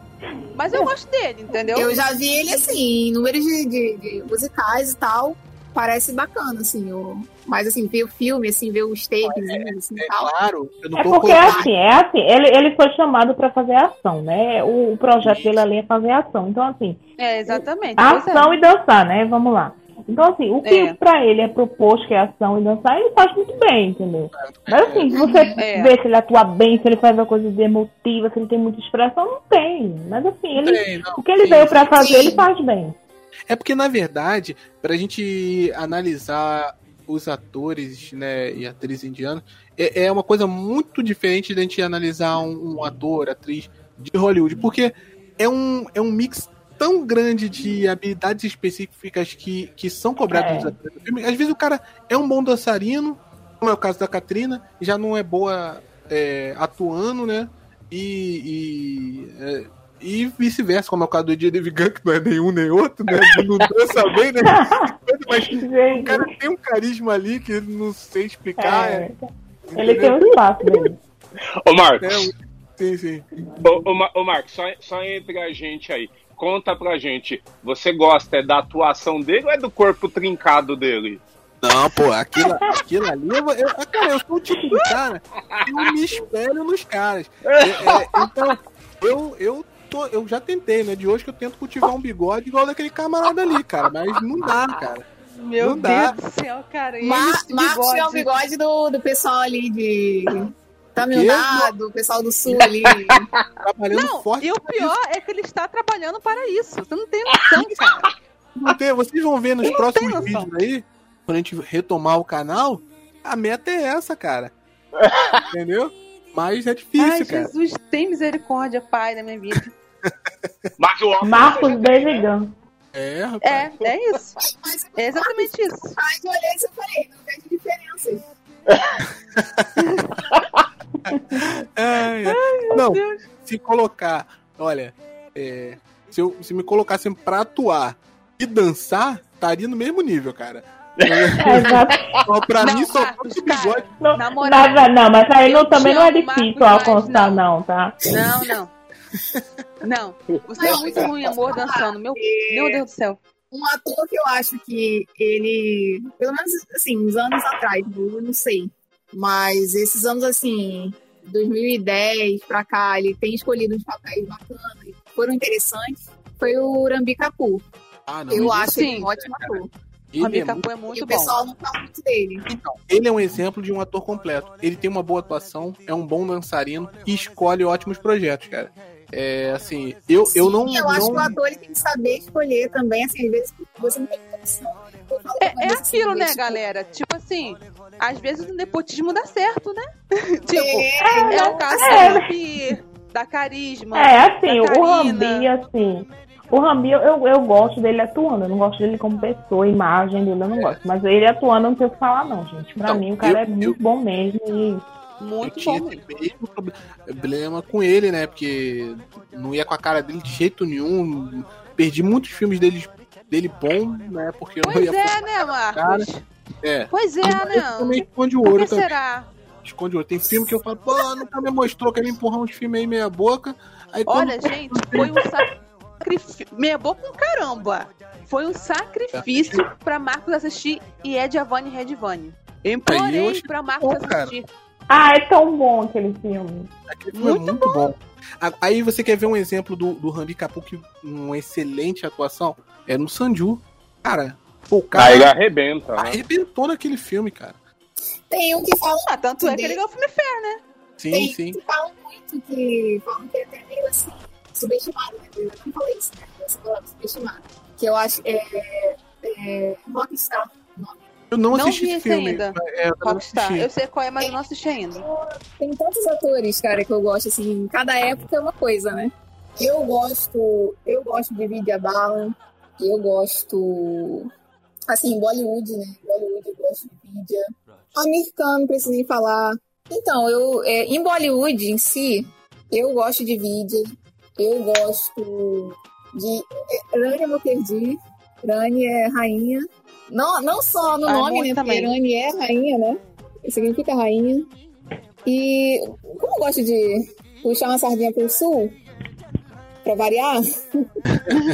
Mas eu gosto dele, entendeu? Eu já vi ele assim, em números de, de- de musicais e tal. Parece bacana, assim. O... Mas assim, ver o filme, assim, ver os tapes assim, e É tal. claro, eu não É porque assim, é assim, ele, ele foi chamado pra fazer ação, né? O, o projeto dele ali é fazer ação. Então, assim, É, exatamente. é. ação e dançar, né? Vamos lá. Então, assim, o que É. pra ele é proposto que é ação e dançar, ele faz muito bem, entendeu? Mas assim, se você <laughs> É. vê se ele atua bem, se ele faz uma coisa de emotiva, se ele tem muita expressão, não tem. Mas assim, ele, Tem, não, o que ele veio pra fazer, sim. ele faz bem. É porque, na verdade, pra gente analisar os atores né, e atrizes indianos, é, é uma coisa muito diferente da gente analisar um, um ator, atriz de Hollywood, porque é um, é um mix tão grande de habilidades específicas que, que são cobradas É. do filme. Às vezes o cara é um bom dançarino, como é o caso da Katrina, já não é boa é, atuando, né? E, e, é, e vice-versa, como é o caso do Edir Devigan, que não é nenhum nem outro, né? Não dança bem, né? <laughs> Mas o Gente, cara tem um carisma ali que não sei explicar. é, é, ele tem um espaço dele. Ô, Marcos, é, sim, sim. ô, ô, ô, Marcos só, só entre a gente aí. Conta pra gente, você gosta é da atuação dele ou é do corpo trincado dele? Não, pô, aquilo, aquilo ali. Eu, eu, cara, eu sou o tipo de cara que eu me espelho nos caras. É, é, então, eu, eu, tô, eu já tentei, né? De hoje que eu tento cultivar um bigode igual daquele camarada ali, cara. Mas não dá, cara. Meu Não dá. Deus do céu, cara. Mar Marcos é o bigode? bigode do, do pessoal ali de Tamil Nadu, o pessoal do sul ali. <laughs> Trabalhando Não, forte. e o pior é que ele está trabalhando para isso. Você não tem noção, <laughs> cara. Não tem- vocês vão ver nos Eu próximos vídeos aí, quando a gente retomar o canal, a meta é essa, cara. <laughs> Entendeu? Mas é difícil, Ai, cara. Jesus, tem misericórdia, pai, da minha vida. Marcos? Devigan. É, rapaz. É, é isso. É exatamente isso. Aí eu olhei e eu falei, não vejo diferença. <laughs> É. Não, se colocar, olha, é, se, eu, se me colocassem pra atuar e dançar, estaria no mesmo nível, cara. <laughs> É, exato. <laughs> Só pra Não, mim, só Marcos, o bigode. Não, Na moral, nada, não, mas aí não, também não é difícil Marcos, alcançar, mas não, tá? Não, não. Não, você é muito ruim, amor, dançando. Meu, meu Deus do céu. Um ator que eu acho que ele, pelo menos assim, uns anos atrás, eu não sei, mas esses anos assim, 2010 pra cá, ele tem escolhido uns papéis bacanas, foram interessantes, foi o Rambi Kapoor. Ah, não, Eu ele- acho ele sim. um ótimo ator. ele O é Amiga muito- Capu é E muito o bom. pessoal não fala muito dele. então, ele é um exemplo de um ator completo. Ele tem uma boa atuação, é um bom dançarino e escolhe ótimos projetos, cara. É assim, eu, eu não. Sim, eu acho não- que o ator ele tem que saber escolher também, assim, às vezes você não tem opção. Eu É, é vez, aquilo, assim, né, galera? Tipo assim, às vezes o nepotismo dá certo, né? <laughs> tipo, É, é o caso É. da da Carisma. É, assim, da o. Rambi, assim. O Rambi, eu, eu gosto dele atuando. Eu não gosto dele como pessoa, imagem dele, eu não gosto. Mas ele atuando, eu não tenho o que falar, não, gente. Pra Então, mim, o cara eu- é muito bom mesmo. E Muito eu bom. tinha esse mesmo problema com ele, né? Porque não ia com a cara dele de jeito nenhum. Perdi muitos filmes dele, dele bom, né? Porque eu não Pois ia é, né, Marcos? É. Pois é, Mas né? também esconde o ouro também. será? Esconde o ouro. Tem filme que eu falo, pô, nunca me mostrou, quer me empurrar uns filmes aí meia boca. Aí quando- Olha, gente, foi um sacrifício. Meia boca com caramba. Foi um sacrifício pra Marcos assistir e é Giovanni Redivani. Eu implorei achei pra Marcos bom, cara. Ah, é tão bom aquele filme. Aquele filme é muito bom. A- Aí você quer ver um exemplo do, do Rambi Kapoor, uma excelente atuação? É no Sanju. Cara, o Aí ele cara arrebenta. né? arrebentou naquele filme, cara. Tem um que fala, Ah, tanto é que ele ganhou o filme Fé, né? Sim, tem sim. que fala muito, que falam que é até meio assim, subestimado, né? Eu não falei isso, né? Subestimado. Que eu acho é, é Rockstar. Eu não, Não assisti vi esse filme. ainda. É, eu não Rockstar. assisti. Eu sei qual é, mas eu não assisti ainda. Tem tantos atores, cara, que eu gosto, assim, cada época é uma coisa, né? Eu gosto, eu gosto de Vidia Bala, eu gosto, assim, Bollywood, né? Bollywood eu gosto de. Americano, não preciso nem falar. Então, eu, é, em Bollywood em si, eu gosto de Vidia, eu gosto de é, Rani Mukherjee, Rani é rainha. Não, não só no Ah, nome, muito né? Porque também. Rani é rainha, né? Significa rainha. E como eu gosto de puxar uma sardinha pro sul, pra variar, <laughs>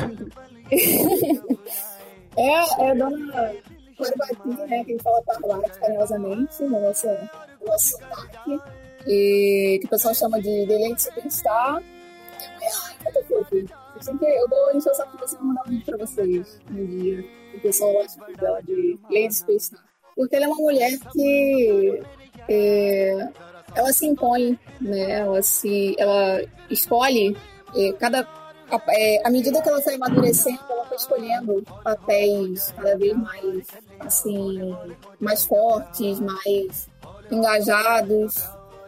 é, é Dona Corbati, né, que a fala Parvati carinhosamente, no nosso, no nosso sotaque, e que o pessoal chama de Lady Superstar. Ai, que fofo. Eu sempre- Eu dou encher o saco de você mandar um vídeo pra vocês um dia. O pessoal gosta dela de Lady Superstar. Porque ela é uma mulher que é, ela se impõe, né? Ela se, ela escolhe é, cada a, é, à medida que ela foi amadurecendo, ela foi escolhendo papéis cada vez mais assim, mais fortes, mais engajados.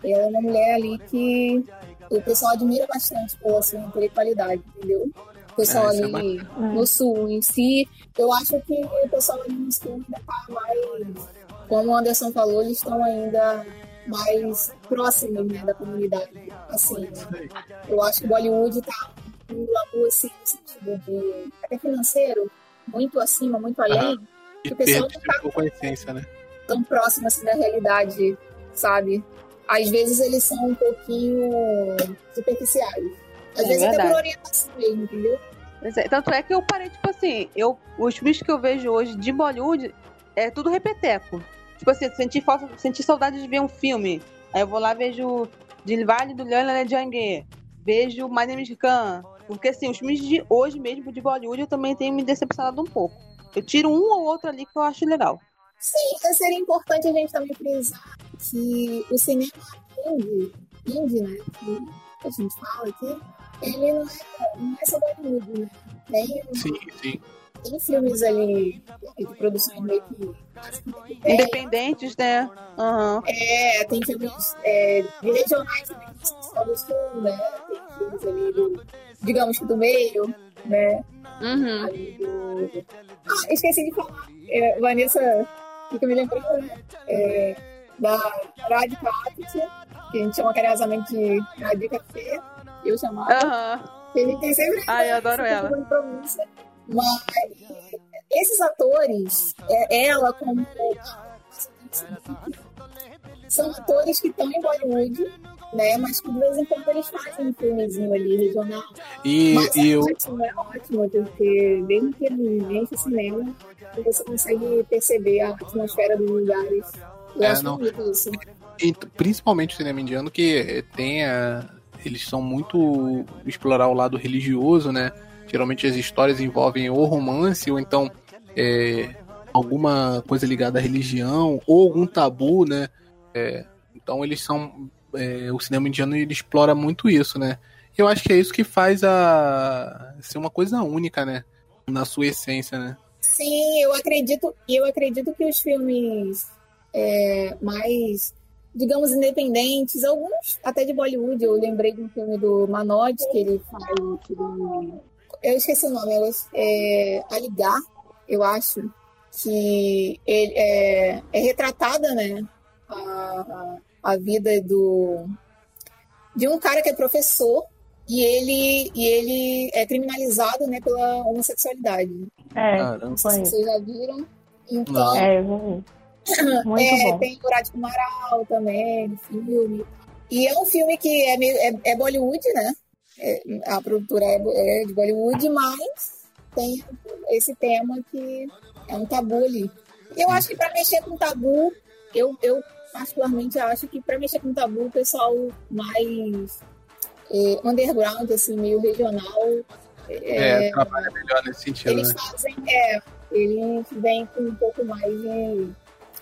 Ela é uma mulher ali que o pessoal admira bastante pela sua intelectualidade, entendeu? Pessoal Ah, é ali no sul em si, eu acho que o pessoal ali no sul ainda tá mais, como o Anderson falou, eles estão ainda mais próximos né, da comunidade. Assim, eu acho que o Bollywood tá um glamour assim, no sentido de até financeiro, muito acima, muito além, E o pessoal não tá um pouco a essência, né? tão próximo assim da realidade, sabe? Às vezes eles são um pouquinho superficiais. Às É vezes até verdade. por orientação mesmo, entendeu? É, Tanto é que eu parei, tipo assim, eu, os filmes que eu vejo hoje de Bollywood é tudo repeteco. Tipo assim, senti, falta, senti saudade de ver um filme. Aí eu vou lá vejo Dilvale do Leonard Jangue. Vejo My Name is Khan. Porque assim, os filmes de hoje mesmo de Bollywood eu também tenho me decepcionado um pouco. Eu tiro um ou outro ali que eu acho legal. Sim, seria importante a gente também frisar que o cinema indie, indie né, que a gente fala aqui, ele não é, não é só Bollywood, né? Tem, Sim, sim. tem filmes ali de produções meio que é, Independentes, né? Aham. é, tem filmes é, de regionais também, que são só do sul, né? Tem filmes ali do, digamos que do meio, né? Uhum. ali do... Ah, esqueci de falar. É, Vanessa, fica me lembrando, né? É, da Aptia, que a gente chama carinhosamente de Radika Fê, eu chamava. A gente tem sempre. Ai, eu adoro ela. Mas esses atores, é, ela como. São atores que estão em Bollywood, né? Mas que de vez em quando eles fazem um filmezinho ali regional. E, Mas e é eu, ótimo, é ótimo, porque desde que ele enche o cinema, você consegue perceber a atmosfera dos lugares. Eu É, acho não. bonito isso. e principalmente o cinema indiano, que tem a, eles são muito explorar o lado religioso, né? Geralmente as histórias envolvem ou romance ou então é, alguma coisa ligada à religião ou algum tabu, né? É, então eles são é, o cinema indiano ele explora muito isso, né? Eu acho que é isso que faz a ser uma coisa única, né? Na sua essência, né? Sim, eu acredito, eu acredito que os filmes é, mais, digamos, independentes, alguns até de Bollywood, eu lembrei de um filme do Manoj, que ele faz. do- eu esqueci o nome, é, é Aligar, eu acho, que ele é, é retratada, né? A, a, a vida do de um cara que é professor e ele e ele é criminalizado, né, pela homossexualidade. É, Caramba. foi isso. Vocês já viram? Então, Não. É, eu vi. Muito é, bom. tem Murat Amaral também no filme. E é um filme que é, meio, é, é Bollywood, né? É, a produtora é, é de Bollywood, mas tem esse tema que é um tabu ali. Eu acho que para mexer com tabu, eu, eu particularmente acho que para mexer com tabu, o pessoal mais é, underground, assim, meio regional, É, trabalha melhor nesse sentido, eles né? fazem, é, eles vêm com um pouco mais de,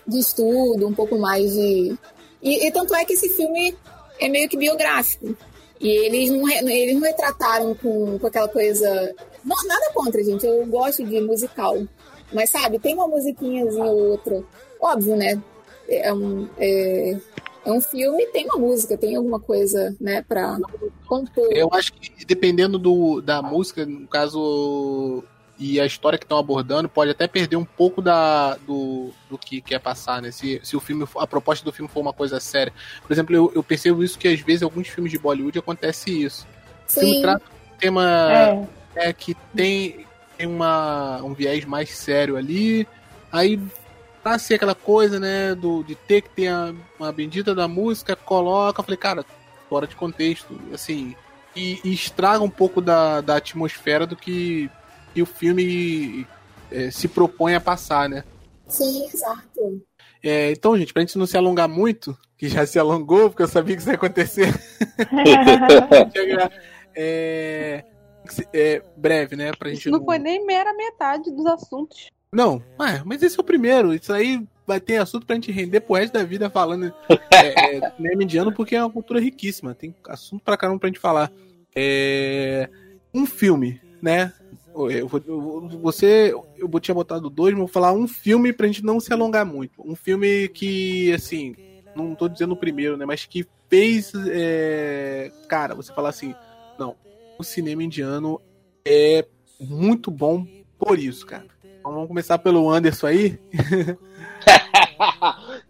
de estudo, um pouco mais de. E, e tanto é que esse filme é meio que biográfico. E eles não, eles não retrataram com, com aquela coisa. Não, nada contra, gente. Eu gosto de musical. Mas, sabe, tem uma musiquinhazinha ou outra. Óbvio, né? É um, é, é um filme, tem uma música, tem alguma coisa, né, pra compor. Eu acho que dependendo do, da música, no caso, e a história que estão abordando, pode até perder um pouco da, do, do que quer passar, né? Se, se o filme, a proposta do filme for uma coisa séria. Por exemplo, eu, eu percebo isso que às vezes em alguns filmes de Bollywood acontece isso. O filme Sim, trata um tema É, é, que tem, tem uma, um viés mais sério ali, aí pra ser aquela coisa, né, do, de ter que ter a, uma bendita da música, coloca, falei, cara, fora de contexto, assim, e, e estraga um pouco da, da atmosfera do que, que o filme é, se propõe a passar, né. sim, exato. É, então, gente, pra gente não se alongar muito, que já se alongou, porque eu sabia que isso ia acontecer, <laughs> é, é, breve, né, pra gente Isso não foi nem mera metade dos assuntos. Não, ué, mas esse é o primeiro. Isso aí vai ter assunto pra gente render pro resto da vida falando é, é, <laughs> cinema indiano, porque é uma cultura riquíssima. Tem assunto pra caramba pra gente falar. É, um filme, né? Eu vou- eu- você, eu tinha botado dois, mas vou falar um filme pra gente não se alongar muito. Um filme que, assim, não tô dizendo o primeiro, né? Mas que fez, é, cara, você falar assim, não, o cinema indiano é muito bom por isso, cara. Então vamos começar pelo Anderson aí. <laughs>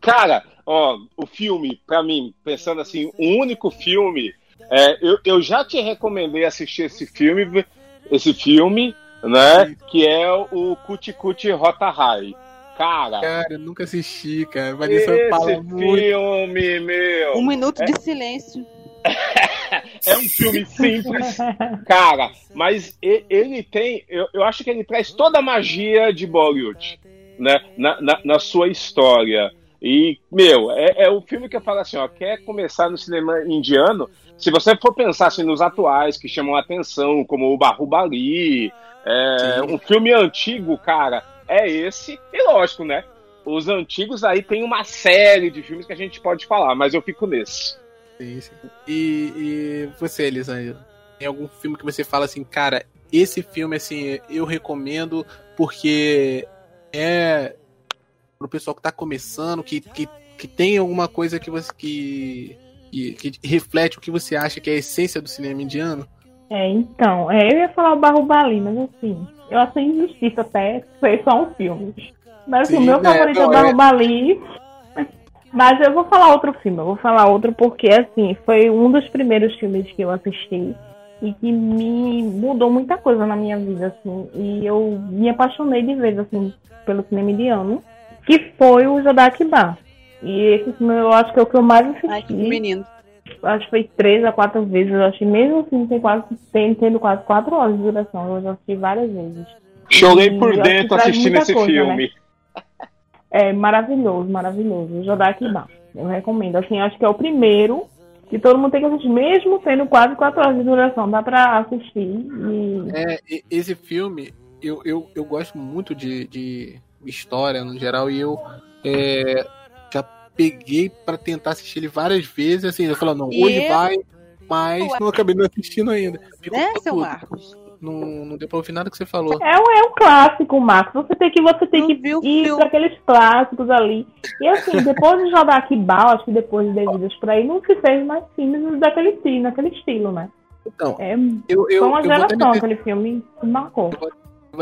Cara, ó, o filme, pra mim, pensando assim, o único filme, é, eu, eu já te recomendei assistir esse filme, esse filme, né? Que é o Cuti Cuti Rota High. Cara, Cara, eu nunca assisti, cara. Vanessa fala esse muito. filme, meu, Um minuto de silêncio. <laughs> é um filme simples, cara, mas ele tem, eu, eu acho que ele traz toda a magia de Bollywood, né, na, na, na sua história. E, meu, é, é o filme que eu falo assim, ó, quer começar no cinema indiano, se você for pensar assim, nos atuais que chamam a atenção, como o Bahubali, é, um filme antigo, cara, é esse, e lógico, né, os antigos aí tem uma série de filmes que a gente pode falar, mas eu fico nesse. Sim, sim. E, e você, Elisângela? Tem algum filme que você fala assim, cara, esse filme, assim, eu recomendo porque é pro pessoal que tá começando, que, que, que tem alguma coisa que você que, que, que reflete o que você acha que é a essência do cinema indiano? É, então, é, eu ia falar o Barrubali, mas assim, eu achei injustiça até ser só um filme. Mas assim, o Sim, meu né, favorito é não, o é- Barrubali. Mas eu vou falar outro filme, eu vou falar outro porque, assim, foi um dos primeiros filmes que eu assisti e que me mudou muita coisa na minha vida, assim. E eu me apaixonei de vez, assim, pelo cinema indiano, que foi o Jodakbar. E esse filme eu acho que é o que eu mais assisti Ai, que menino. acho que foi três a quatro vezes. Eu achei mesmo assim, tem quase, tem, tendo quase quatro horas de duração. Eu já assisti várias vezes. Chorei E por que dentro assistindo esse coisa, filme. É maravilhoso, maravilhoso. Jodakibá. Eu recomendo. Assim, acho que é o primeiro que todo mundo tem que assistir, mesmo tendo quase quatro horas de duração. Dá pra assistir. E É, e- esse filme, eu, eu, eu gosto muito de, de história no geral e eu é, já peguei pra tentar assistir ele várias vezes, assim, eu falo, não, E hoje eu- vai, mas não acabei não assistindo ainda. Ficou Né, seu tudo. Marcos? Não, não deu pra ouvir nada que você falou. é um, é um clássico, Marcos. Você tem que, você tem Não que viu ir filme. para aqueles clássicos ali. E assim, <laughs> depois de Jodakibá, acho que depois de Devidas por aí, não se fez mais filmes daquele estilo, naquele estilo, né? Então, É, eu, eu, foi uma eu geração, me aquele filme que marcou. Eu vou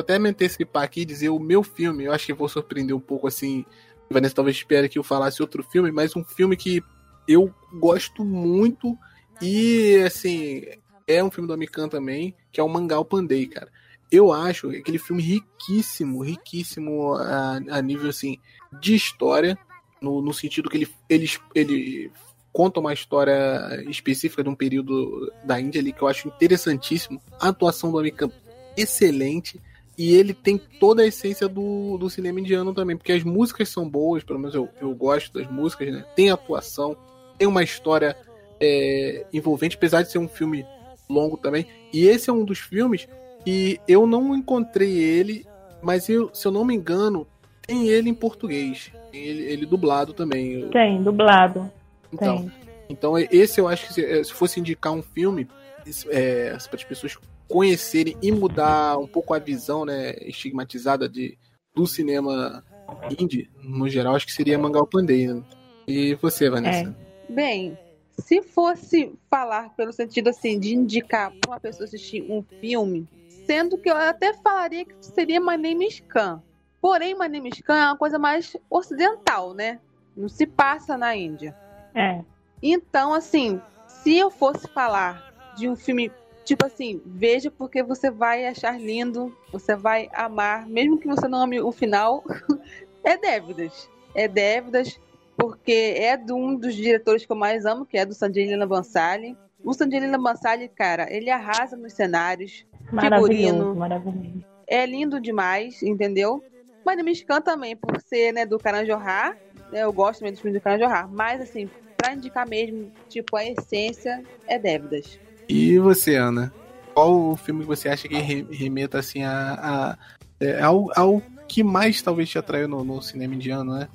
até me antecipar aqui e dizer o meu filme. Eu acho que vou surpreender um pouco assim. Vanessa talvez espere que eu falasse outro filme, mas um filme que eu gosto muito e, assim, é um filme do Amikan também, que é o Mangal Pandey, cara. Eu acho aquele filme riquíssimo, riquíssimo a, a nível, assim, de história, no, no sentido que ele, ele, ele conta uma história específica de um período da Índia ali que eu acho interessantíssimo. A atuação do Amikan excelente. E ele tem toda a essência do, do cinema indiano também, porque as músicas são boas, pelo menos eu, eu gosto das músicas, né? Tem atuação, tem uma história é, envolvente, apesar de ser um filme longo também. E esse é um dos filmes que eu não encontrei ele, mas eu, se eu não me engano, tem ele em português. Tem ele, ele dublado também. Tem, dublado. Então, tem. então esse eu acho que se, se fosse indicar um filme é, para as pessoas conhecerem e mudar um pouco a visão né, estigmatizada de, do cinema indie, no geral, acho que seria Mangal Pandey. Né? E você, Vanessa? É. Bem, se fosse falar pelo sentido assim de indicar para uma pessoa assistir um filme, sendo que eu até falaria que seria My Name is Khan. Porém, My Name is Khan é uma coisa mais ocidental, né? Não se passa na Índia. É. Então, assim, se eu fosse falar de um filme tipo assim, veja porque você vai achar lindo, você vai amar, mesmo que você não ame o final, <laughs> é Dévidas. É Dévidas, porque é de um dos diretores que eu mais amo, que é do Sanjay Bansali. O Sanjay Bansali, cara, ele arrasa nos cenários, figurino. Maravilhoso. É lindo demais, entendeu? Mas me Khan também, por ser né, do Karan Johar, né, eu gosto mesmo dos filmes do Karan Johar, mas assim, pra indicar mesmo, tipo, a essência é Dévidas. E você, Ana? Qual o filme que você acha que remeta assim a, a, é, ao, ao que mais talvez te atraiu no, no cinema indiano, né?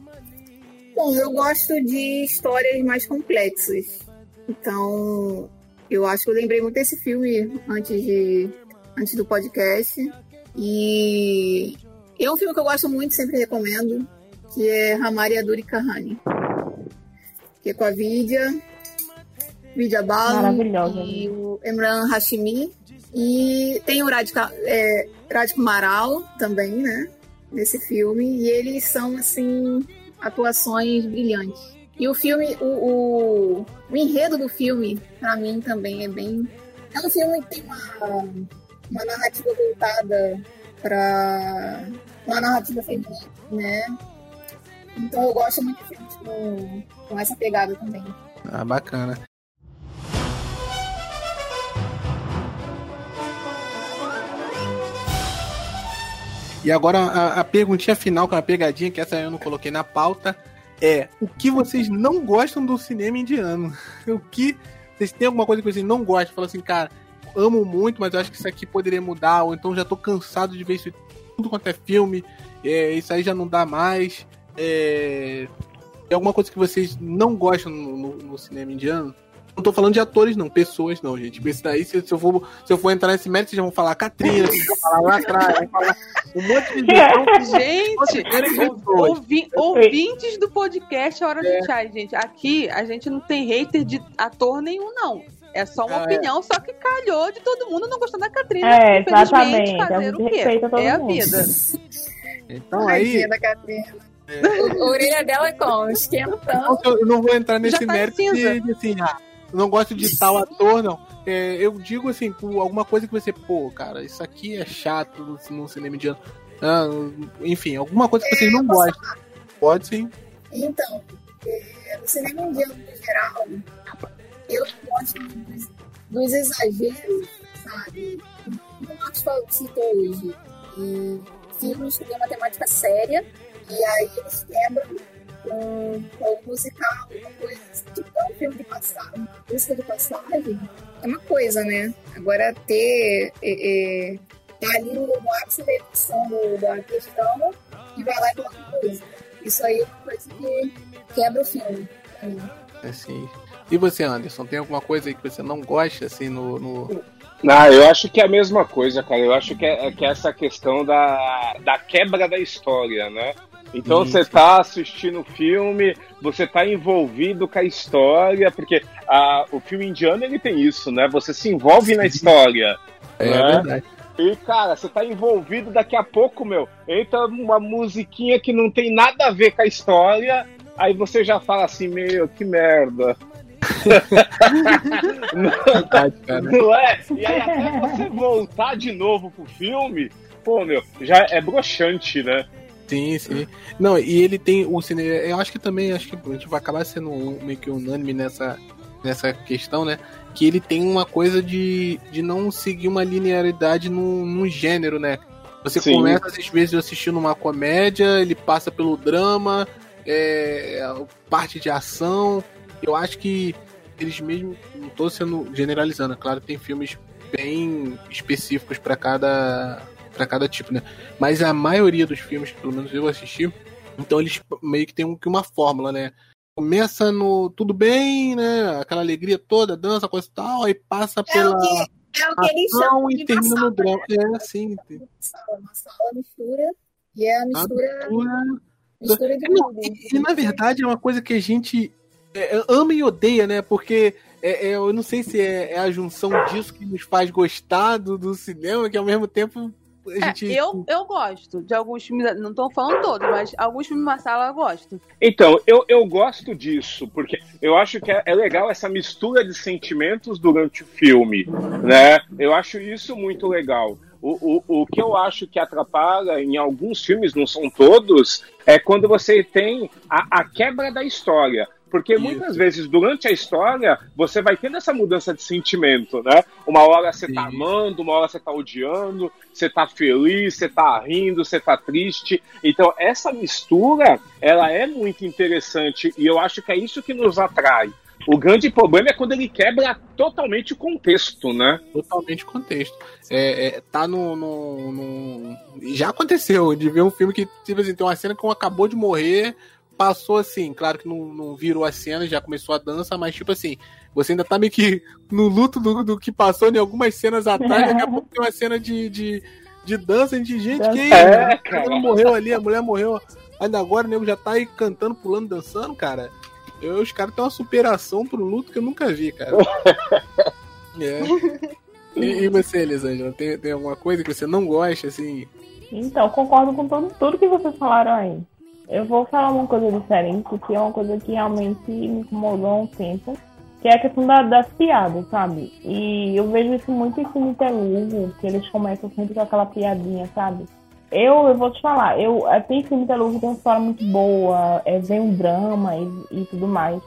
Bom, eu gosto de histórias mais complexas. Então, eu acho que eu lembrei muito desse filme antes, de, antes do podcast. E é um filme que eu gosto muito, sempre recomendo, que é Hamari Aduri Kahani. Que é com a Vidya, Vidya Balan e o Emran Hashimi. E tem o Radhika, é, Radhika Maral também, né? Nesse filme. E eles são, assim, atuações brilhantes. E o filme, o, o, o enredo do filme, para mim também é bem. É um filme que tem uma, uma narrativa voltada para uma narrativa feminina, né? Então eu gosto muito de filmes com, com essa pegada também. Ah, bacana. E agora a, a perguntinha final, com é uma pegadinha, que essa eu não coloquei na pauta, é o que vocês não gostam do cinema indiano? <laughs> O que. Vocês têm alguma coisa que vocês não gostam? Fala assim, cara, amo muito, mas eu acho que isso aqui poderia mudar, ou então já tô cansado de ver isso tudo quanto é filme, é, isso aí já não dá mais. É, é alguma coisa que vocês não gostam no, no, no cinema indiano? Não tô falando de atores, não, pessoas não, gente. Esse daí, se, se, eu for, se eu for entrar nesse mérito, vocês já vão falar Catrina, vocês vão falar lá atrás, vão falar um monte de gente. <laughs> ouvi, ouvintes do podcast Hora é. de Chai, gente. Aqui a gente não tem hater de ator nenhum, não. É só uma ah, opinião, é. só que calhou de todo mundo não gostar da Catrina. É, exatamente. Fazer o quê? É a vida. <laughs> Então aí. É. A orelha dela é como? Esquentando. Eu não vou entrar nesse tá mérito de, de assim, ah, não gosto de tal ator, não. É, eu digo assim, por alguma coisa que você, pô, cara, isso aqui é chato no, no cinema indiano. Ah, enfim, alguma coisa que vocês não gostam. Pode sim. Então, é, no cinema indiano em geral, eu gosto dos, dos exageros, sabe? Marcos citou hoje, e filmes que têm uma temática séria, e aí eles quebram com, com musical, uma coisa assim, tipo um filme de passagem, música de passagem, é uma coisa, né? Agora ter é, é, tá ali no ápice da emoção da questão e vai lá e coloca coisa. Isso aí é uma coisa que quebra o filme. É sim. E você, Anderson, tem alguma coisa aí que você não gosta, assim, no... no... Não, eu acho que é a mesma coisa, cara. Eu acho que é, que é essa questão da, da quebra da história, né? Então Isso. você está assistindo o filme, você está envolvido com a história, porque a, o filme indiano ele tem isso, né? Você se envolve na história. É, né? é verdade. E, cara, você tá envolvido daqui a pouco, meu. Entra uma musiquinha que não tem nada a ver com a história. aí você já fala assim, meu, que merda. <laughs> Cara. Não é? E aí até você voltar de novo pro filme, pô, meu, já é broxante, né? Sim, sim. Não, e ele tem o cinema. Eu acho que também, acho que a gente vai acabar sendo meio que unânime nessa, nessa questão, né? Que ele tem uma coisa de, de não seguir uma linearidade num, num gênero, né? Você Sim. começa às vezes assistindo uma comédia, ele passa pelo drama, é, parte de ação. Eu acho que eles mesmo. Não tô sendo generalizando, é claro que tem filmes bem específicos para cada para cada tipo, né? Mas a maioria dos filmes, pelo menos eu assisti, então eles meio que tem um- que uma fórmula, né? Começa no tudo bem, né? Aquela alegria toda, dança, coisa e tal, aí passa pela É o que, é o que eles chamam e termina no drama. né? É assim, Massala, massala, mistura. E é a mistura, mistura. mistura de Não, tudo. E, e, na verdade é uma coisa que a gente é, ama e odeia, né? Porque é, é, eu não sei se é, é a junção disso que nos faz gostar do, do cinema, que ao mesmo tempo a É, gente. eu, eu gosto de alguns filmes, não tô falando todos, mas alguns filmes de Massala eu gosto. Então, eu, eu gosto disso, porque eu acho que é, é legal essa mistura de sentimentos durante o filme, né? Eu acho isso muito legal. O, o, o que eu acho que atrapalha em alguns filmes, não são todos, é quando você tem a, a quebra da história. Porque Isso. muitas vezes, durante a história, você vai tendo essa mudança de sentimento, né? Uma hora você tá amando, uma hora você tá odiando, você tá feliz, você tá rindo, você tá triste. Então, essa mistura, ela é muito interessante e eu acho que é isso que nos atrai. O grande problema é quando ele quebra totalmente o contexto, né? totalmente contexto. É, é, tá no, no, no- Já aconteceu de ver um filme que, tipo assim, tem uma cena que um acabou de morrer, passou assim, claro que não, não virou a cena, já começou a dança, mas tipo assim, você ainda tá meio que <laughs> no luto do, do que passou em algumas cenas atrás, daqui a <laughs> pouco tem uma cena de, de, de dança, de gente que É, cara. morreu ali, a mulher morreu. Ainda agora o nego já tá aí cantando, pulando, dançando, cara. Eu, os caras têm uma superação pro luto que eu nunca vi, cara. <laughs> É. E, e você, Elisângela, tem, tem alguma coisa que você não gosta, assim? Então, concordo com tudo, tudo que vocês falaram aí. Eu vou falar uma coisa diferente, que é uma coisa que realmente me incomodou há um tempo, que é a questão da- das piadas, sabe? E eu vejo isso muito em filme telugu, que eles começam sempre com aquela piadinha, sabe? Eu, eu vou te falar, eu eh, tem filme telugu que tem uma história muito boa, é, vem um drama e, e tudo mais.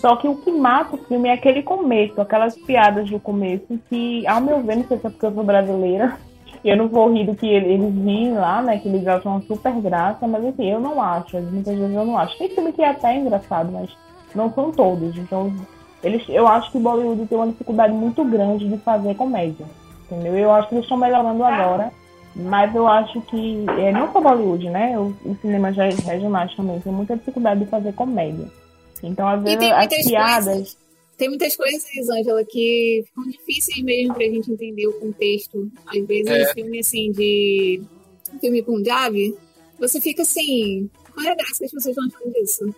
Só que o que mata o filme é aquele começo, aquelas piadas do começo que, ao meu ver, não sei se é porque eu sou brasileira, <laughs> eu não vou rir do que ele- eles riem lá, né? Que eles acham uma super graça, mas assim, eu não acho. Muitas vezes eu não acho. Tem filme que é até engraçado, mas não são todos. Então, eles, eu acho que Bollywood tem uma dificuldade muito grande de fazer comédia. Entendeu? Eu acho que eles estão melhorando agora. Mas eu acho que, é, não só Bollywood, né? Os, cinemas re- regionais também tem muita dificuldade de fazer comédia. Então, às vezes, as piadas. coisas. Tem muitas coisas, Ângela, que ficam difíceis mesmo pra gente entender o contexto. Às vezes, É. filme assim de. filme Punjabi, você fica assim. Qual é a graça que as pessoas estão achando disso?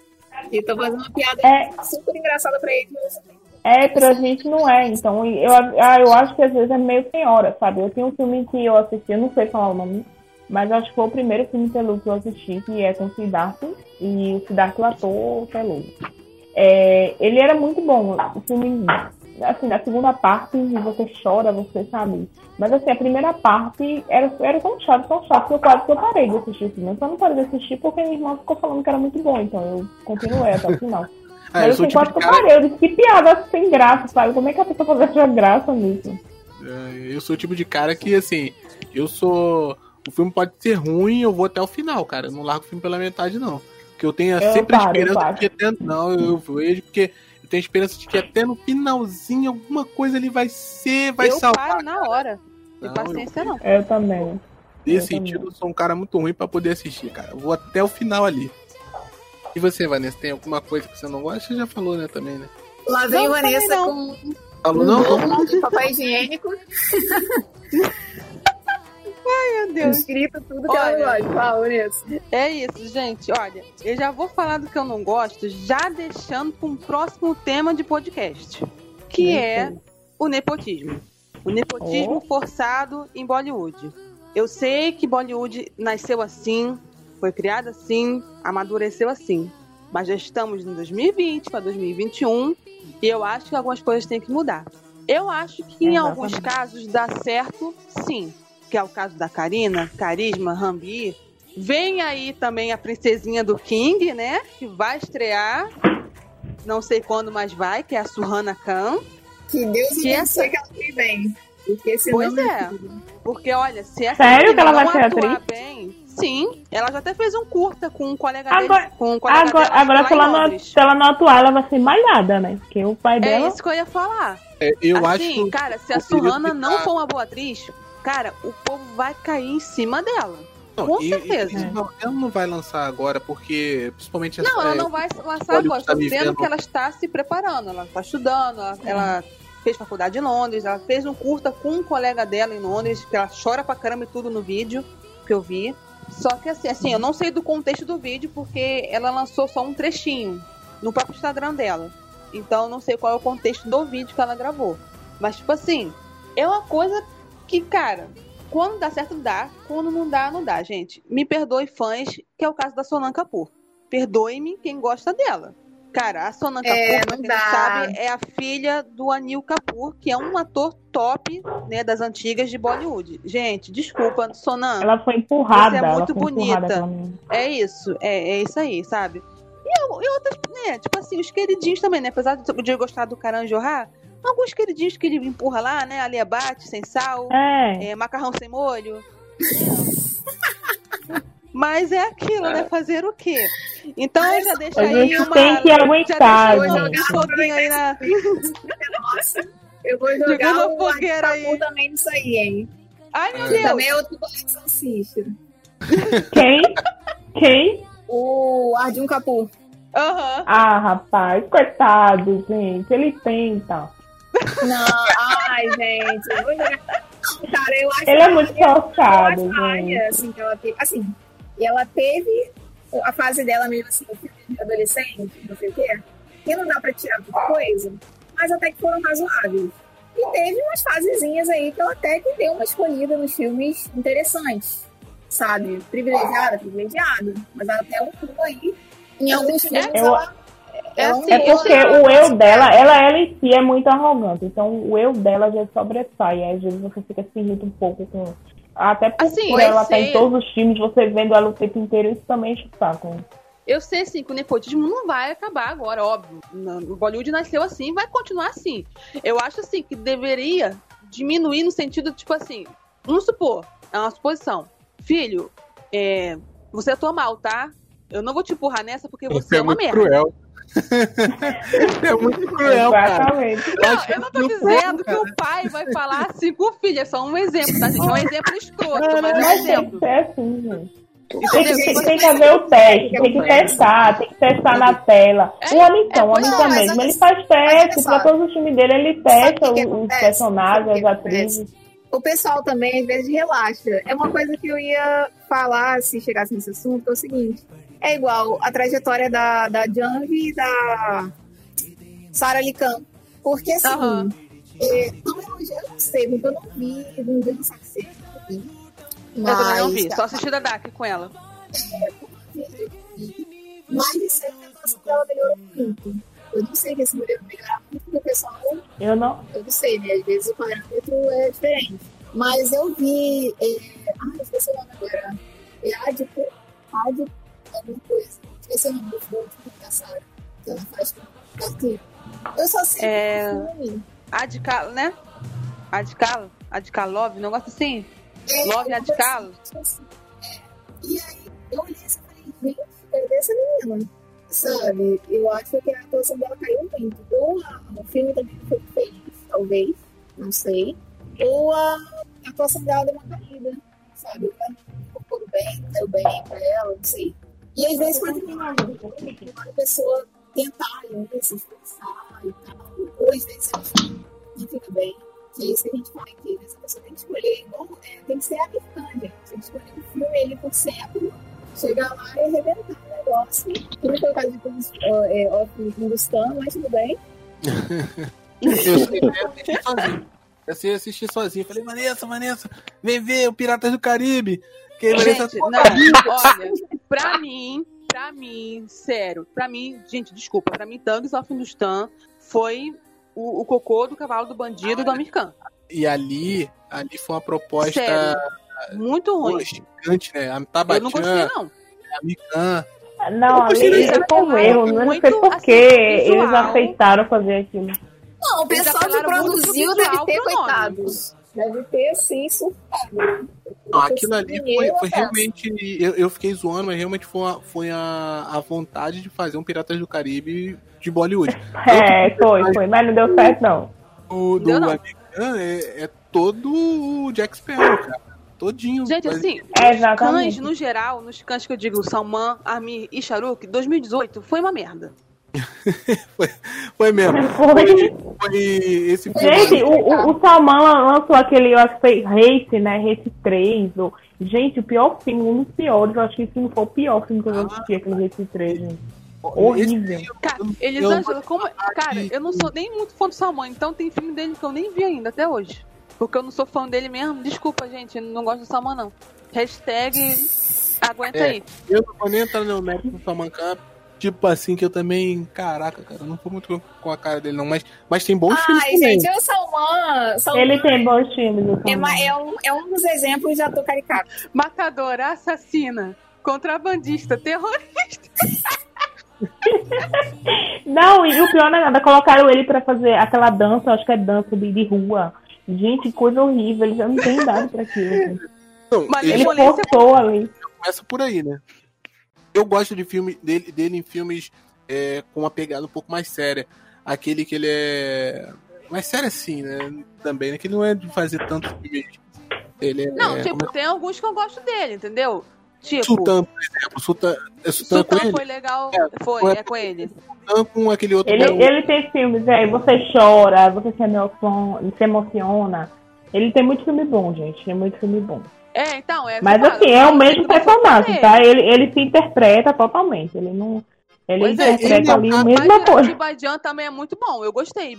E tá fazendo uma piada É, super engraçada pra eles, mas tem É, pra gente não é. Então, eu, ah, eu acho que às vezes é meio sem hora, sabe? Eu tenho um filme que eu assisti, eu não sei falar o nome, mas acho que foi o primeiro filme telugu que eu assisti, que é com o Siddhartha, e o Siddhartha o ator telugu. É, ele era muito bom. O filme, assim, na segunda parte, você chora, você sabe. Mas assim, a primeira parte era, era tão chato, tão chato, que eu quase que eu parei de assistir o filme. Eu só não parei de assistir porque minha irmã ficou falando que era muito bom, então eu continuei até o final. Ah, <laughs> Mas eu assim, tipo quase que eu parei. Eu disse, que piada sem graça, sabe? Como é que a pessoa pode achar graça nisso? é, Eu sou o tipo de cara que, assim, eu sou. O filme pode ser ruim, eu vou até o final, cara. Eu não largo o filme pela metade, não. Porque eu tenho Eu sempre a paro, eu esperança de que até. Não, eu vejo, porque eu tenho a esperança de que até no finalzinho alguma coisa ali vai ser, vai eu salvar. paro na hora. Não, paciência, não. Eu também. Nesse eu também. sentido, eu sou um cara muito ruim pra poder assistir, cara. Eu vou até o final ali. E você, Vanessa, tem alguma coisa que você não gosta? Você já falou, né, também, né? Lá vem Não, Vanessa também com Falou, um não? bolo de papel higiênico, <laughs> Meu Deus. escrito tudo que Olha. ela gosta. Fala, Vanessa. É isso, gente. Olha, eu já vou falar do que eu não gosto, já deixando para um próximo tema de podcast, que é o nepotismo. O nepotismo forçado em Bollywood. Eu sei que Bollywood nasceu assim, foi criado assim, amadureceu assim. Mas já estamos em 2020 para 2021 e eu acho que algumas coisas têm que mudar. Eu acho que em Exatamente. alguns casos dá certo, sim. Que é o caso da Karina, Carisma, Rambi. Vem aí também a princesinha do King, né? Que vai estrear. Não sei quando, mas vai, que é a Suhana Khan. Que Deus Que essa... essa- que ela me bem. Porque Pois é. filho, Porque, olha, se essa Sério que ela vai ser atriz? bem, sim. Ela já até fez um curta com um colega Agora- dele. Com um colega Agora, dela agora se, ela não, se ela não atuar, ela vai ser malhada, né? Porque o pai É dela. isso que eu ia falar. É, eu assim, acho. cara, se a que não tá- for uma boa atriz, cara, o povo vai cair em cima dela. Não, com e- e- certeza. e não, ela não vai lançar agora, porque principalmente Não, ela é, não vai lançar agora. tá Estou dizendo vivendo- que ela está se preparando, ela está estudando, ela, ela fez faculdade em Londres, ela fez um curta com um colega dela em Londres, que ela chora pra caramba e tudo no vídeo que eu vi. Só que assim, assim, eu não sei do contexto do vídeo, porque ela lançou só um trechinho no próprio Instagram dela. Então eu não sei qual é o contexto do vídeo que ela gravou. Mas, tipo assim, é uma coisa que, cara, quando dá certo, dá. Quando não dá, não dá, gente. Me perdoe, fãs, que é o caso da Sonan Kapoor. Perdoe-me quem gosta dela. Cara, a Sonan É, Kapoor, pra quem não sabe, é a filha do Anil Kapoor, que é um ator top, né, das antigas de Bollywood. Gente, desculpa, Sonan. Ela foi empurrada. Você é ela muito bonita. É isso, é, é isso aí, sabe? E, e outras, né? Tipo assim, os queridinhos também, né? Apesar de de eu gostar do Karan Johar, alguns queridinhos que ele empurra lá, né? Ali abate, sem sal, É. é, macarrão sem molho. Mas é aquilo, né? Fazer o quê? Então eu já deixo A aí gente uma. tem que já aguentar, um gente. foguinho aí na. Nossa, eu vou jogar a o fogueira aí. Também nisso aí, hein? Ai, meu É. Deus! Também é outro colega salsicha. Quem? Quem? O Arjun Kapoor. Aham. Ah, rapaz, coitado, gente. Ele tenta. Não, ai, gente. Cara, eu acho Ele é que muito ela- forçado, área, assim, que ela teve. Assim, e ela teve a fase dela mesmo assim, o filme de adolescente, não sei o quê, que não dá pra tirar muita coisa, mas até que foram razoáveis. E teve umas fasezinhas aí que ela até que deu uma escolhida nos filmes interessantes, sabe? Privilegiada, privilegiada. Mas ela até um aí. Em alguns filmes Eu- ela. É ela assim, É porque o eu dela, ela, ela em si é muito arrogante. Então o eu dela já sobressai. Aí, às vezes você fica se irrita um pouco com. Até por Assim, ela tá sei. em todos os times, você vendo ela o tempo inteiro, isso também enche o saco. Eu sei assim que o nepotismo não vai acabar agora, óbvio. O Bollywood nasceu assim, vai continuar assim. Eu acho assim que deveria diminuir no sentido tipo assim, vamos supor, é uma suposição. Filho, é, você atua mal, tá? Eu não vou te empurrar nessa porque você, Você é é uma muito merda. cruel. <laughs> É muito cruel, cara. Exatamente. Não, eu não tô dizendo que o pai vai falar assim com o filho, é só um exemplo, tá, gente? É um exemplo escroto, mas é um exemplo. que ser assim, gente. Tem que, tem, que haver o teste, tem que testar, tem que testar na tela. É, O Amitão, é, o é, mas mesmo, ele faz teste, pra todos os times dele ele testa o que que os- personagens, as atrizes. O pessoal também, às vezes, relaxa. É uma coisa que eu ia falar se chegasse nesse assunto, que é o seguinte. É igual a trajetória da, da Janvi e da Sarah Ali Khan. Porque, assim, Aham. é, não, eu, eu não sei, porque eu não vi, não vi no não vi. Eu também não Mas, vi, só assisti da Dark com ela. mas isso aí, a atuação dela melhorou muito. Eu não sei que esse mulher melhorar muito, porque o pessoal Eu não. eu não sei, né? Às vezes o parâmetro é diferente. Mas eu vi. É... Ah, esqueci o nome agora. É Adipo. Adipo, alguma coisa. Esqueci o nome do filme da Sarah. Que ela faz aqui. Eu só sei É. é um filme. Adicalo, né? Adicalo? Adicalove, um negócio assim. É, Love coisa Adicalo. assim, assim. É. E aí, eu olhei assim e falei, gente, cadê essa menina? Sabe? Eu acho que a atuação dela caiu muito. Ou a- o filme também foi feliz, talvez. Não sei. Ou a a atuação dela deu uma caída, sabe? Ficou bem, deu bem pra ela, não sei. E às vezes pode vir uma uma pessoa tentar né, se esforçar e tal. Ou às vezes ela não fica bem. Que é isso que a gente fala aqui. Essa pessoa tem que escolher igual, é, tem que ser americana, gente. Tem que escolher um filme ali por século, chegar lá e arrebentar o negócio. Que não foi o caso de é, Off Hindustan, mas tudo bem. Eu sei, assisti sozinho. Eu sei assistir sozinho. Falei, Vanessa, Vanessa, vem ver o Piratas do Caribe. Que a Gente, não, olha, pra mim, Pra mim, sério, pra mim, gente, desculpa, pra mim, Thugs of Hindustan foi o, o cocô do cavalo do bandido do americano. E ali, ali foi uma proposta Sério. Muito ruim. gigante, né? A Eu não gostei, não. a Mikan. Não, ali foi um erro. Eu não muito, sei assim, que eles visual. aceitaram fazer aquilo. Não, o Eles pessoal que produziu deve ter, coitados. Deve ter, sim, surtado. Não, aquilo ali foi, foi realmente. Eu, eu fiquei zoando, mas realmente foi, a, foi a, a vontade de fazer um Piratas do Caribe de Bollywood. <laughs> É, foi, foi, mas não deu certo, não. O do não. É, é todo o Jack Sparrow, cara. Todinho. Gente, Mas- assim, É, cães, no geral, nos cães que eu digo, Salman, Armin e Shahrukh, 2018 foi uma merda. <laughs> Foi mesmo. Foi. Foi esse filme. Gente, o, o, o Salman lançou aquele, eu acho que foi Race, né? Race 3. O... Gente, o pior filme, um dos piores. Eu acho que esse não foi o pior filme que eu já assisti, aquele Race 3, gente. Horrível. Cara, Eu- Elisângela, como. Cara, eu não sou nem muito fã do Salman, então tem filme dele que eu nem vi ainda até hoje. Porque eu não sou fã dele mesmo. Desculpa, gente, não gosto do Salman, não. Hashtag aguenta É. aí. Eu não vou nem entrar no mérito do Salman Khan. Tipo assim, que eu também. Caraca, cara, eu não tô muito com a cara dele, não. Mas, mas tem bons filmes Ai, também. gente, o Salman, Salman Ele tem bons filmes, é, é um, é um dos exemplos de ator caricato. Matadora, assassina, contrabandista, terrorista. <laughs> Não, e o pior não é nada, colocaram ele pra fazer aquela dança, acho que é dança de, de rua. Gente, coisa horrível, ele já não tem idade pra aquilo. Não, Mas ele forçou ali. começa por aí, né? Eu gosto de filme dele, dele em filmes é, com uma pegada um pouco mais séria. Aquele que ele é. Mais sério assim, né? Também, né? Que não é de fazer tanto filme. Ele é. Não, tipo, como tem alguns que eu gosto dele, entendeu? é? Tipo, Sultan, por exemplo. Sultan, é Sultan, com Sultan ele? foi legal. É, foi, é com ele. Sultan com aquele outro. Ele, ele tem filmes, aí você chora, você se emociona, se emociona. Ele tem muito filme bom, gente. Tem muito filme bom. É, então, é. Mas assim, é o mesmo personagem, tá? Ele, ele se interpreta totalmente. Ele não. Ele Pois é, interpreta ele é ali uma a mesma Bandiran de coisa. Badian também é muito bom. Eu gostei.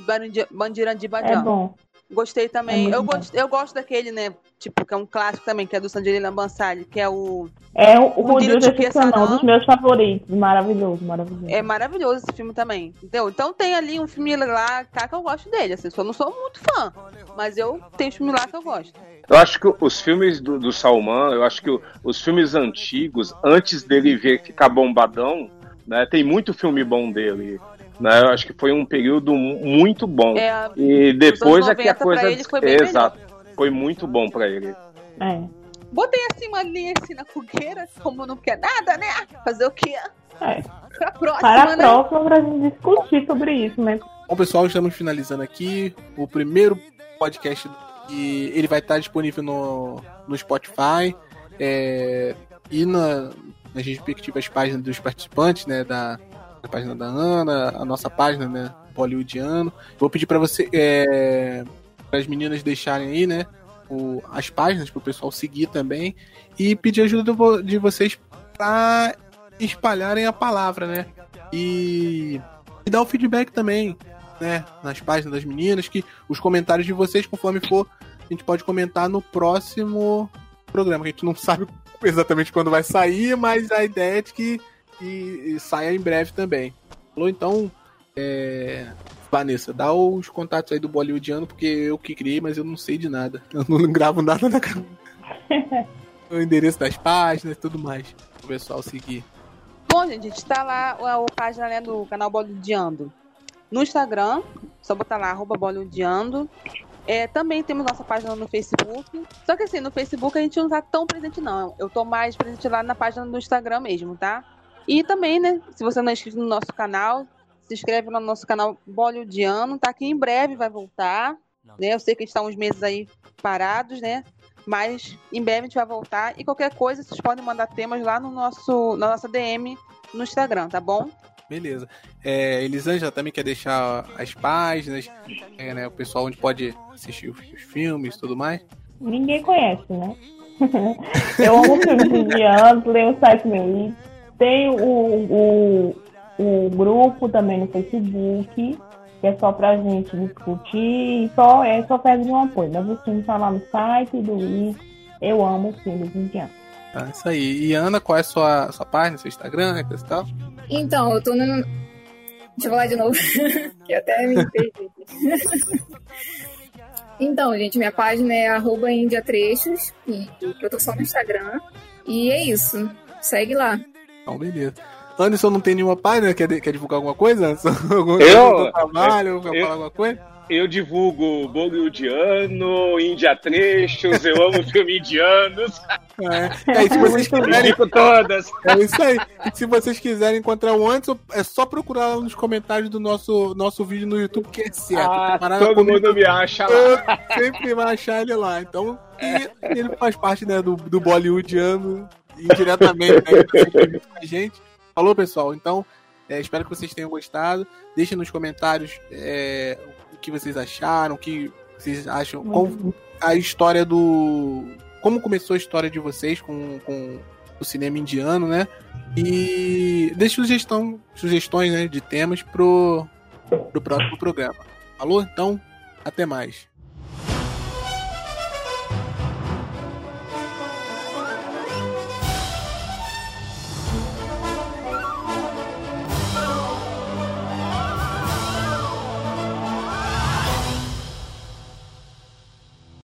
Bandiran de É bom. Gostei É também. muito eu, bom. gosto, eu gosto daquele, né? Tipo, que é um clássico também, que é do Sandelina Bansali, que é o. É o, o Um Rodrigo Excepcional, Piaçanã. dos meus favoritos. Maravilhoso, maravilhoso. É maravilhoso esse filme também. Entendeu? Então tem ali um filme lá, tá, que eu gosto dele. Assim, eu não sou muito fã. Mas eu tenho filme lá que eu gosto. Eu acho que os filmes do, do Salman, eu acho que os filmes antigos, antes dele ver ficar bombadão, né, tem muito filme bom dele. Né, eu acho que foi um período mu- muito bom. É, E depois é que a 90 coisa. ele foi bem Exato. Foi muito bom pra ele. É. Botei assim uma linha assim na fogueira, como não quer nada, né? Fazer o quê? É. Pra próxima, Para a né? próxima, pra gente discutir sobre isso, né? Bom, pessoal, estamos finalizando aqui o primeiro podcast e ele vai estar disponível no, no Spotify é, e na, nas respectivas páginas dos participantes, né? Da, da página da Ana, a nossa página, né? Bollywoodiano. Vou pedir para você, é, para as meninas deixarem aí, né? O, as páginas para o pessoal seguir também e pedir ajuda de vo- de vocês para espalharem a palavra, né? E, e dar o feedback também, né? Nas páginas das meninas, que os comentários de vocês, conforme for, a gente pode comentar no próximo programa, a gente não sabe <laughs> exatamente quando vai sair, mas a ideia é de que e, e saia em breve também. Falou? Então, é, Vanessa, dá os contatos aí do Bollywoodiano, porque eu que criei, mas eu não sei de nada. Eu não gravo nada na cara. <laughs> o endereço das páginas e tudo mais. O pessoal seguir. Bom, gente, a gente tá lá a, a página né, do canal Bollywoodiando no Instagram, só botar lá, arroba Bollywoodiando. É, também temos nossa página no Facebook. Só que assim, no Facebook a gente não tá tão presente, não. Eu tô mais presente lá na página do Instagram mesmo, tá? E também, né, se você não é inscrito no nosso canal, se inscreve no nosso canal Bollywoodiano, tá? Que em breve vai voltar. Né? Eu sei que a gente tá uns meses aí parados, né? Mas em breve a gente vai voltar. E qualquer coisa, vocês podem mandar temas lá no nosso, na nossa DM no Instagram, tá bom? Beleza. É, Elisângela também quer deixar as páginas, é, né, o pessoal onde pode assistir os, os filmes e tudo mais. Ninguém conhece, né? <laughs> eu amo filmes indianos, leio o site meu. Tem o, o, o grupo também no Facebook, que é só pra gente discutir, e só, é só pede um apoio. Mas o filme tá lá no site do Luiz. Eu amo filmes indianos. Tá, isso aí. E Ana, qual é a sua, sua página, seu Instagram, né, coisa e tal? Então, eu tô no. Deixa eu falar de novo, <laughs> que eu até me perdi. <laughs> então, gente, minha página é arroba indiatrechos, e eu tô só no Instagram. E é isso. Segue lá. Então, beleza. Anderson não tem nenhuma página? Quer, quer divulgar alguma coisa? <laughs> Algum Eu- trabalho? Quer eu- falar alguma coisa? Eu divulgo bollywoodiano, Índia Trechos, eu amo <laughs> filme indianos, É, é, e se vocês <laughs> quiserem todas. É isso aí. E se vocês quiserem encontrar o Anderson, é só procurar lá nos comentários do nosso, nosso vídeo no YouTube, que é certo. Ah, todo comigo, mundo me acha lá. sempre vai achar ele lá. Então, e ele faz parte né, do, do Bollywoodiano indiretamente, né? Junto com a gente. Falou, pessoal. Então, é, espero que vocês tenham gostado. Deixem nos comentários é, o que vocês acharam, o que vocês acham, a história do. Como começou a história de vocês com, com o cinema indiano, né? E deixe sugestão, sugestões né, de temas pro, pro próximo programa. Falou? Então, até mais.